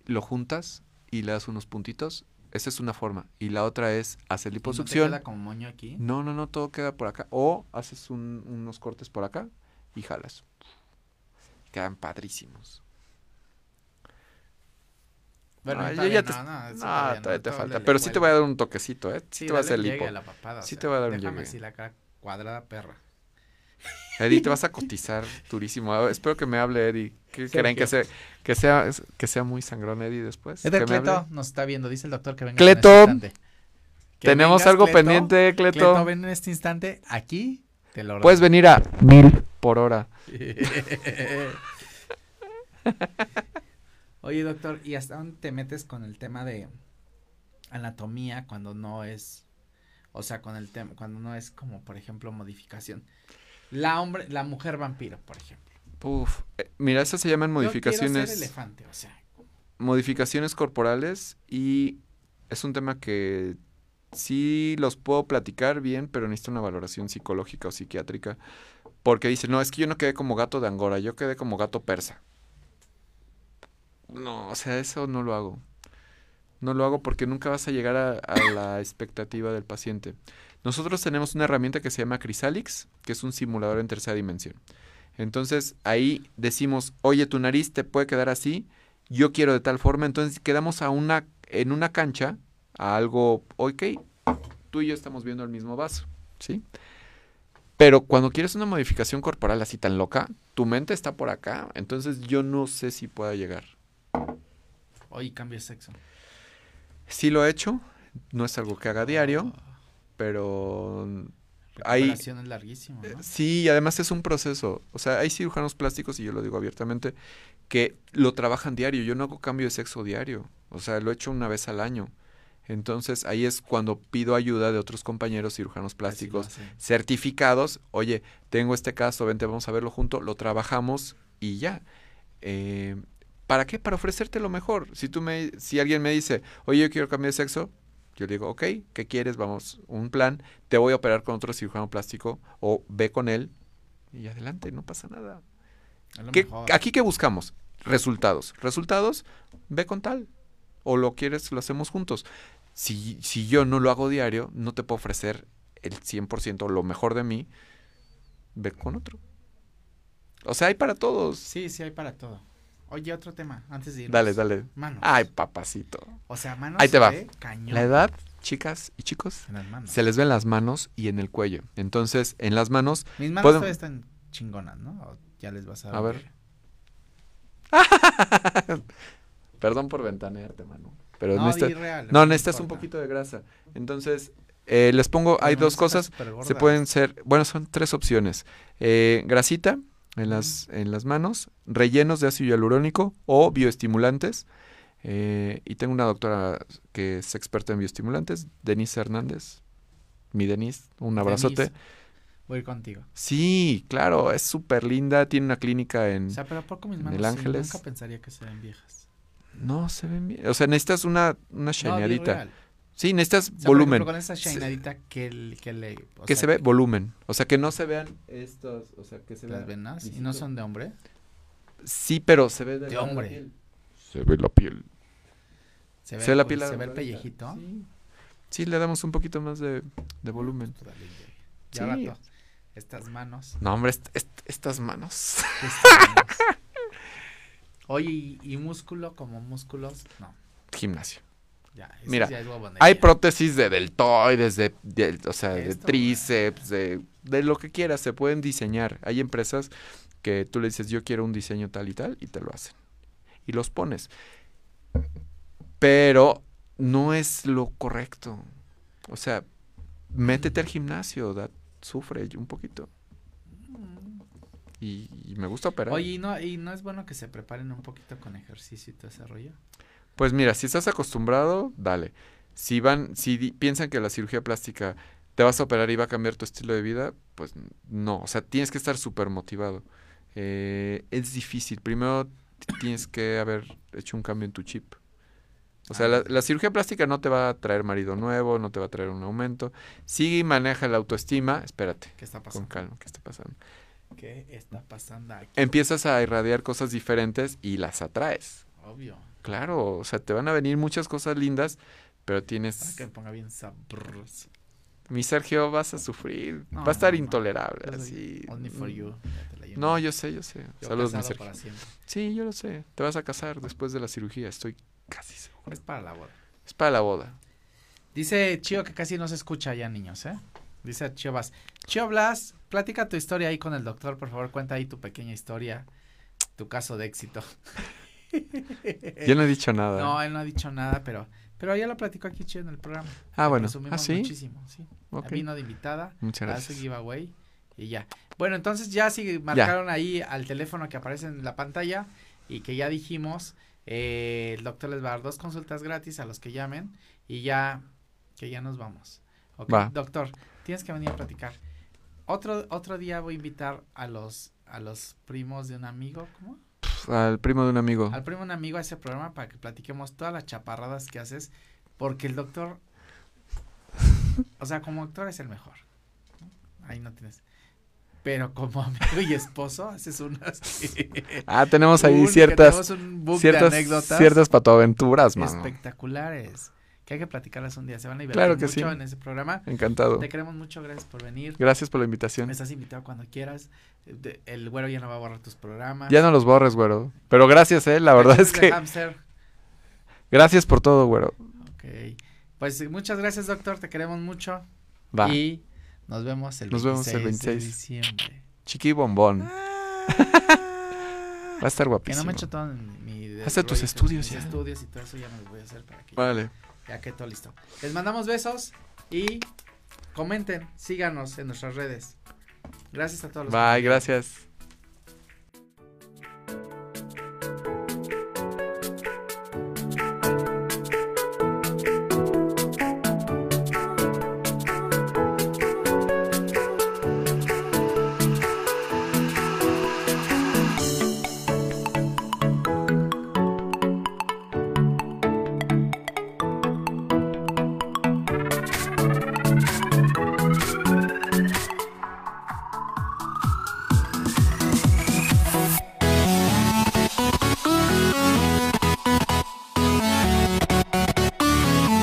lo juntas y le das unos puntitos. Esa es una forma. Y la otra es hacer ¿Y no te liposucción. queda como moño aquí? No, no, no, todo queda por acá. O haces un- unos cortes por acá y jalas. Quedan padrísimos. Bueno, está ya- te- no, no, No, todavía te no, falta. Pero sí te voy a dar un toquecito, ¿eh? Sí, Sí, te va a hacer lipo. a la papada, o Sí sea, te va a dar un llegue. así la cara cuadrada perra. Eddie, te [LAUGHS] vas a cotizar durísimo. Ah, Espero que me hable Eddie. ¿Qué creen que sea, que sea que sea muy sangrón Eddie después? Eder ¿Que me hable? Cleto nos está viendo, dice el doctor que venga Cleto, en este Tenemos vengas, algo Cleto. pendiente, Cleto. Cleto, ven en este instante aquí, te lo Puedes venir a mil por hora. [LAUGHS] Oye, doctor, ¿y hasta dónde te metes con el tema de anatomía cuando no es, o sea, con el tema, cuando no es como, por ejemplo, modificación? La hombre, la mujer vampiro, por ejemplo. Uf, eh, mira, esas se llaman Yo modificaciones. ser elefante, o sea, modificaciones corporales y es un tema que sí los puedo platicar bien, pero necesito una valoración psicológica o psiquiátrica. Porque dicen, no, es que yo no quedé como gato de Angora, yo quedé como gato persa. No, o sea, eso no lo hago. No lo hago porque nunca vas a llegar a, la expectativa del paciente. Nosotros tenemos una herramienta que se llama Chrysalix, que es un simulador en tercera dimensión. Entonces ahí decimos, oye, tu nariz te puede quedar así, yo quiero de tal forma, entonces quedamos a una, en una cancha, a algo, ok, tú y yo estamos viendo el mismo vaso, ¿sí? Pero cuando quieres una modificación corporal así tan loca, tu mente está por acá. Entonces yo no sé si pueda llegar. Hoy cambio de sexo. Sí lo he hecho. No es algo que haga diario. Oh, Pero hay... es larguísimo, Eh, ¿no? Sí, y además es un proceso. O sea, hay cirujanos plásticos, y yo lo digo abiertamente, que lo trabajan diario. Yo no hago cambio de sexo diario. O sea, lo he hecho una vez al año. Entonces ahí es cuando pido ayuda de otros compañeros cirujanos plásticos certificados. Oye, tengo este caso, vente, vamos a verlo junto, lo trabajamos y ya. Eh, ¿Para qué? Para ofrecerte lo mejor. Si tú me, si alguien me dice, oye, yo quiero cambiar de sexo, yo le digo, ok, ¿qué quieres? Vamos, un plan, te voy a operar con otro cirujano plástico o ve con él y adelante, no pasa nada. ¿Qué-. ¿Aquí qué buscamos? Resultados. Resultados, ve con tal. O lo quieres, lo hacemos juntos. Si, si yo no lo hago diario, no te puedo ofrecer el 100% lo mejor de mí, ve con otro. O sea, hay para todos. Sí, sí, hay para todo. Oye, otro tema, antes de ir. Dale, dale. Manos. Ay, papacito. O sea, manos. Ahí te va. Cañón. La edad, chicas y chicos, En las manos. se les ven las manos y en el cuello. Entonces, en las manos, Mis manos todavía están chingonas, ¿no? O ya les vas a A ver. [LAUGHS] perdón por ventanearte, mano. Pero no, necesitas- real, No, necesitas un poquito de grasa. Entonces, eh, les pongo, hay dos cosas. Se pueden ser, bueno, son tres opciones. Eh, grasita en las, en las manos, rellenos de ácido hialurónico o bioestimulantes. Eh, y tengo una doctora que es experta en bioestimulantes, Denise Hernández. Mi Denise, un abrazote. Denise, Voy a ir contigo. Sí, claro, es súper linda, tiene una clínica en... O sea, pero ¿por qué mis en manos el sí, Ángeles. nunca pensaría que se ven viejas. No, se ven bien. O sea, necesitas una, una No. Sí, necesitas O sea, por volumen. ejemplo, con esa shinadita que, el- que le... o que sea, se ve volumen. O sea, que no se vean estos, o sea, que se Las venas. ¿Y no son de hombre? Sí, pero se ve De la hombre. piel. Se ve la piel. Se ve, Se ve la piel se ve el pellejito. Sí. Sí, le damos un poquito más de, de volumen. Pues, ya. Sí. Rato, estas manos. No, hombre, est- est- estas manos. [LAUGHS] estas manos. Oye, ¿y, y músculo como músculos? No, Gimnasio. Ya. Mira, ya es huevonería. Hay prótesis de deltoides, de, de- o sea, de Esto, tríceps, de, de lo que quieras, se pueden diseñar. Hay empresas que tú le dices, yo quiero un diseño tal y tal, y te lo hacen. Y los pones. Pero no es lo correcto. O sea, métete al gimnasio, da, sufre un poquito. Y, y me gusta operar. Oye, ¿y no, ¿y no es bueno que se preparen un poquito con ejercicio y todo ese rollo? Pues mira, si estás acostumbrado, dale. Si van, si piensan que la cirugía plástica te vas a operar y va a cambiar tu estilo de vida, pues no. O sea, tienes que estar súper motivado. Eh, es difícil. Primero tienes que haber hecho un cambio en tu chip. O sea, Ah, la, cirugía plástica no te va a traer marido nuevo, no te va a traer un aumento. Sigue y maneja la autoestima. Espérate, ¿Qué está con pasando? calma, ¿qué está pasando? ¿Qué está pasando aquí? Empiezas a irradiar cosas diferentes y las atraes. Obvio. Claro, o sea, te van a venir muchas cosas lindas, pero Para tienes... que me ponga bien sabroso. Mi Sergio, vas a sufrir, No, va a estar no, no. intolerable, soy así. Only for you. La llevo. No, yo sé, yo sé. Yo Saludos, mi Sergio. para siempre. Sí, yo lo sé. Te vas a casar después de la cirugía, estoy casi seguro. Es para la boda. Es para la boda. Dice Chio que casi no se escucha ya, niños, ¿eh? Dice Chio Blas. Chio Blas, platica tu historia ahí con el doctor, por favor, cuenta ahí tu pequeña historia, tu caso de éxito. Yo no he dicho nada. No, él no ha dicho nada, pero pero ya lo platicó aquí Chio en el programa. ah, bueno. presumimos Ah, sí. Muchísimo, sí. Ok. Vino de invitada, Muchas hace gracias. giveaway y ya. Bueno, entonces ya sí marcaron ahí al teléfono que aparece en la pantalla y que ya dijimos, eh, el doctor les va a dar dos consultas gratis a los que llamen y ya, que ya nos vamos. Va. Doctor, tienes que venir a platicar. Otro, otro día voy a invitar a los, a los primos de un amigo, ¿cómo? Al primo de un amigo. Al primo de un amigo a ese programa para que platiquemos todas las chaparradas que haces, porque el doctor, o sea, como actor es el mejor. Ahí no tienes. Pero como [LAUGHS] amigo y esposo haces unas Ah, tenemos ahí un- ciertas, tenemos un book de ciertas, anécdotas ciertas patoaventuras, mano. espectaculares que hay que platicarlas un día. Se van a divertir mucho en ese programa. Encantado. Te queremos mucho, gracias por venir. Gracias por la invitación. Me Estás invitado cuando quieras. Eh, el güero ya no va a borrar tus programas. Ya no los borres, güero. Pero gracias, eh, la verdad es que. Gracias por todo, güero. Ok. Pues eh, muchas gracias, doctor. Te queremos mucho. Va. Y nos vemos el, nos 26, vemos el 26 de diciembre. Chiqui bombón. Ah. Va a estar guapísimo. Que no me echo todo en mi... Haz tus estudios ya. estudios y todo eso ya me lo voy a hacer para que... Vale. Ya que todo listo. Les mandamos besos y comenten, síganos en nuestras redes. Gracias a todos. Los Bye, gracias.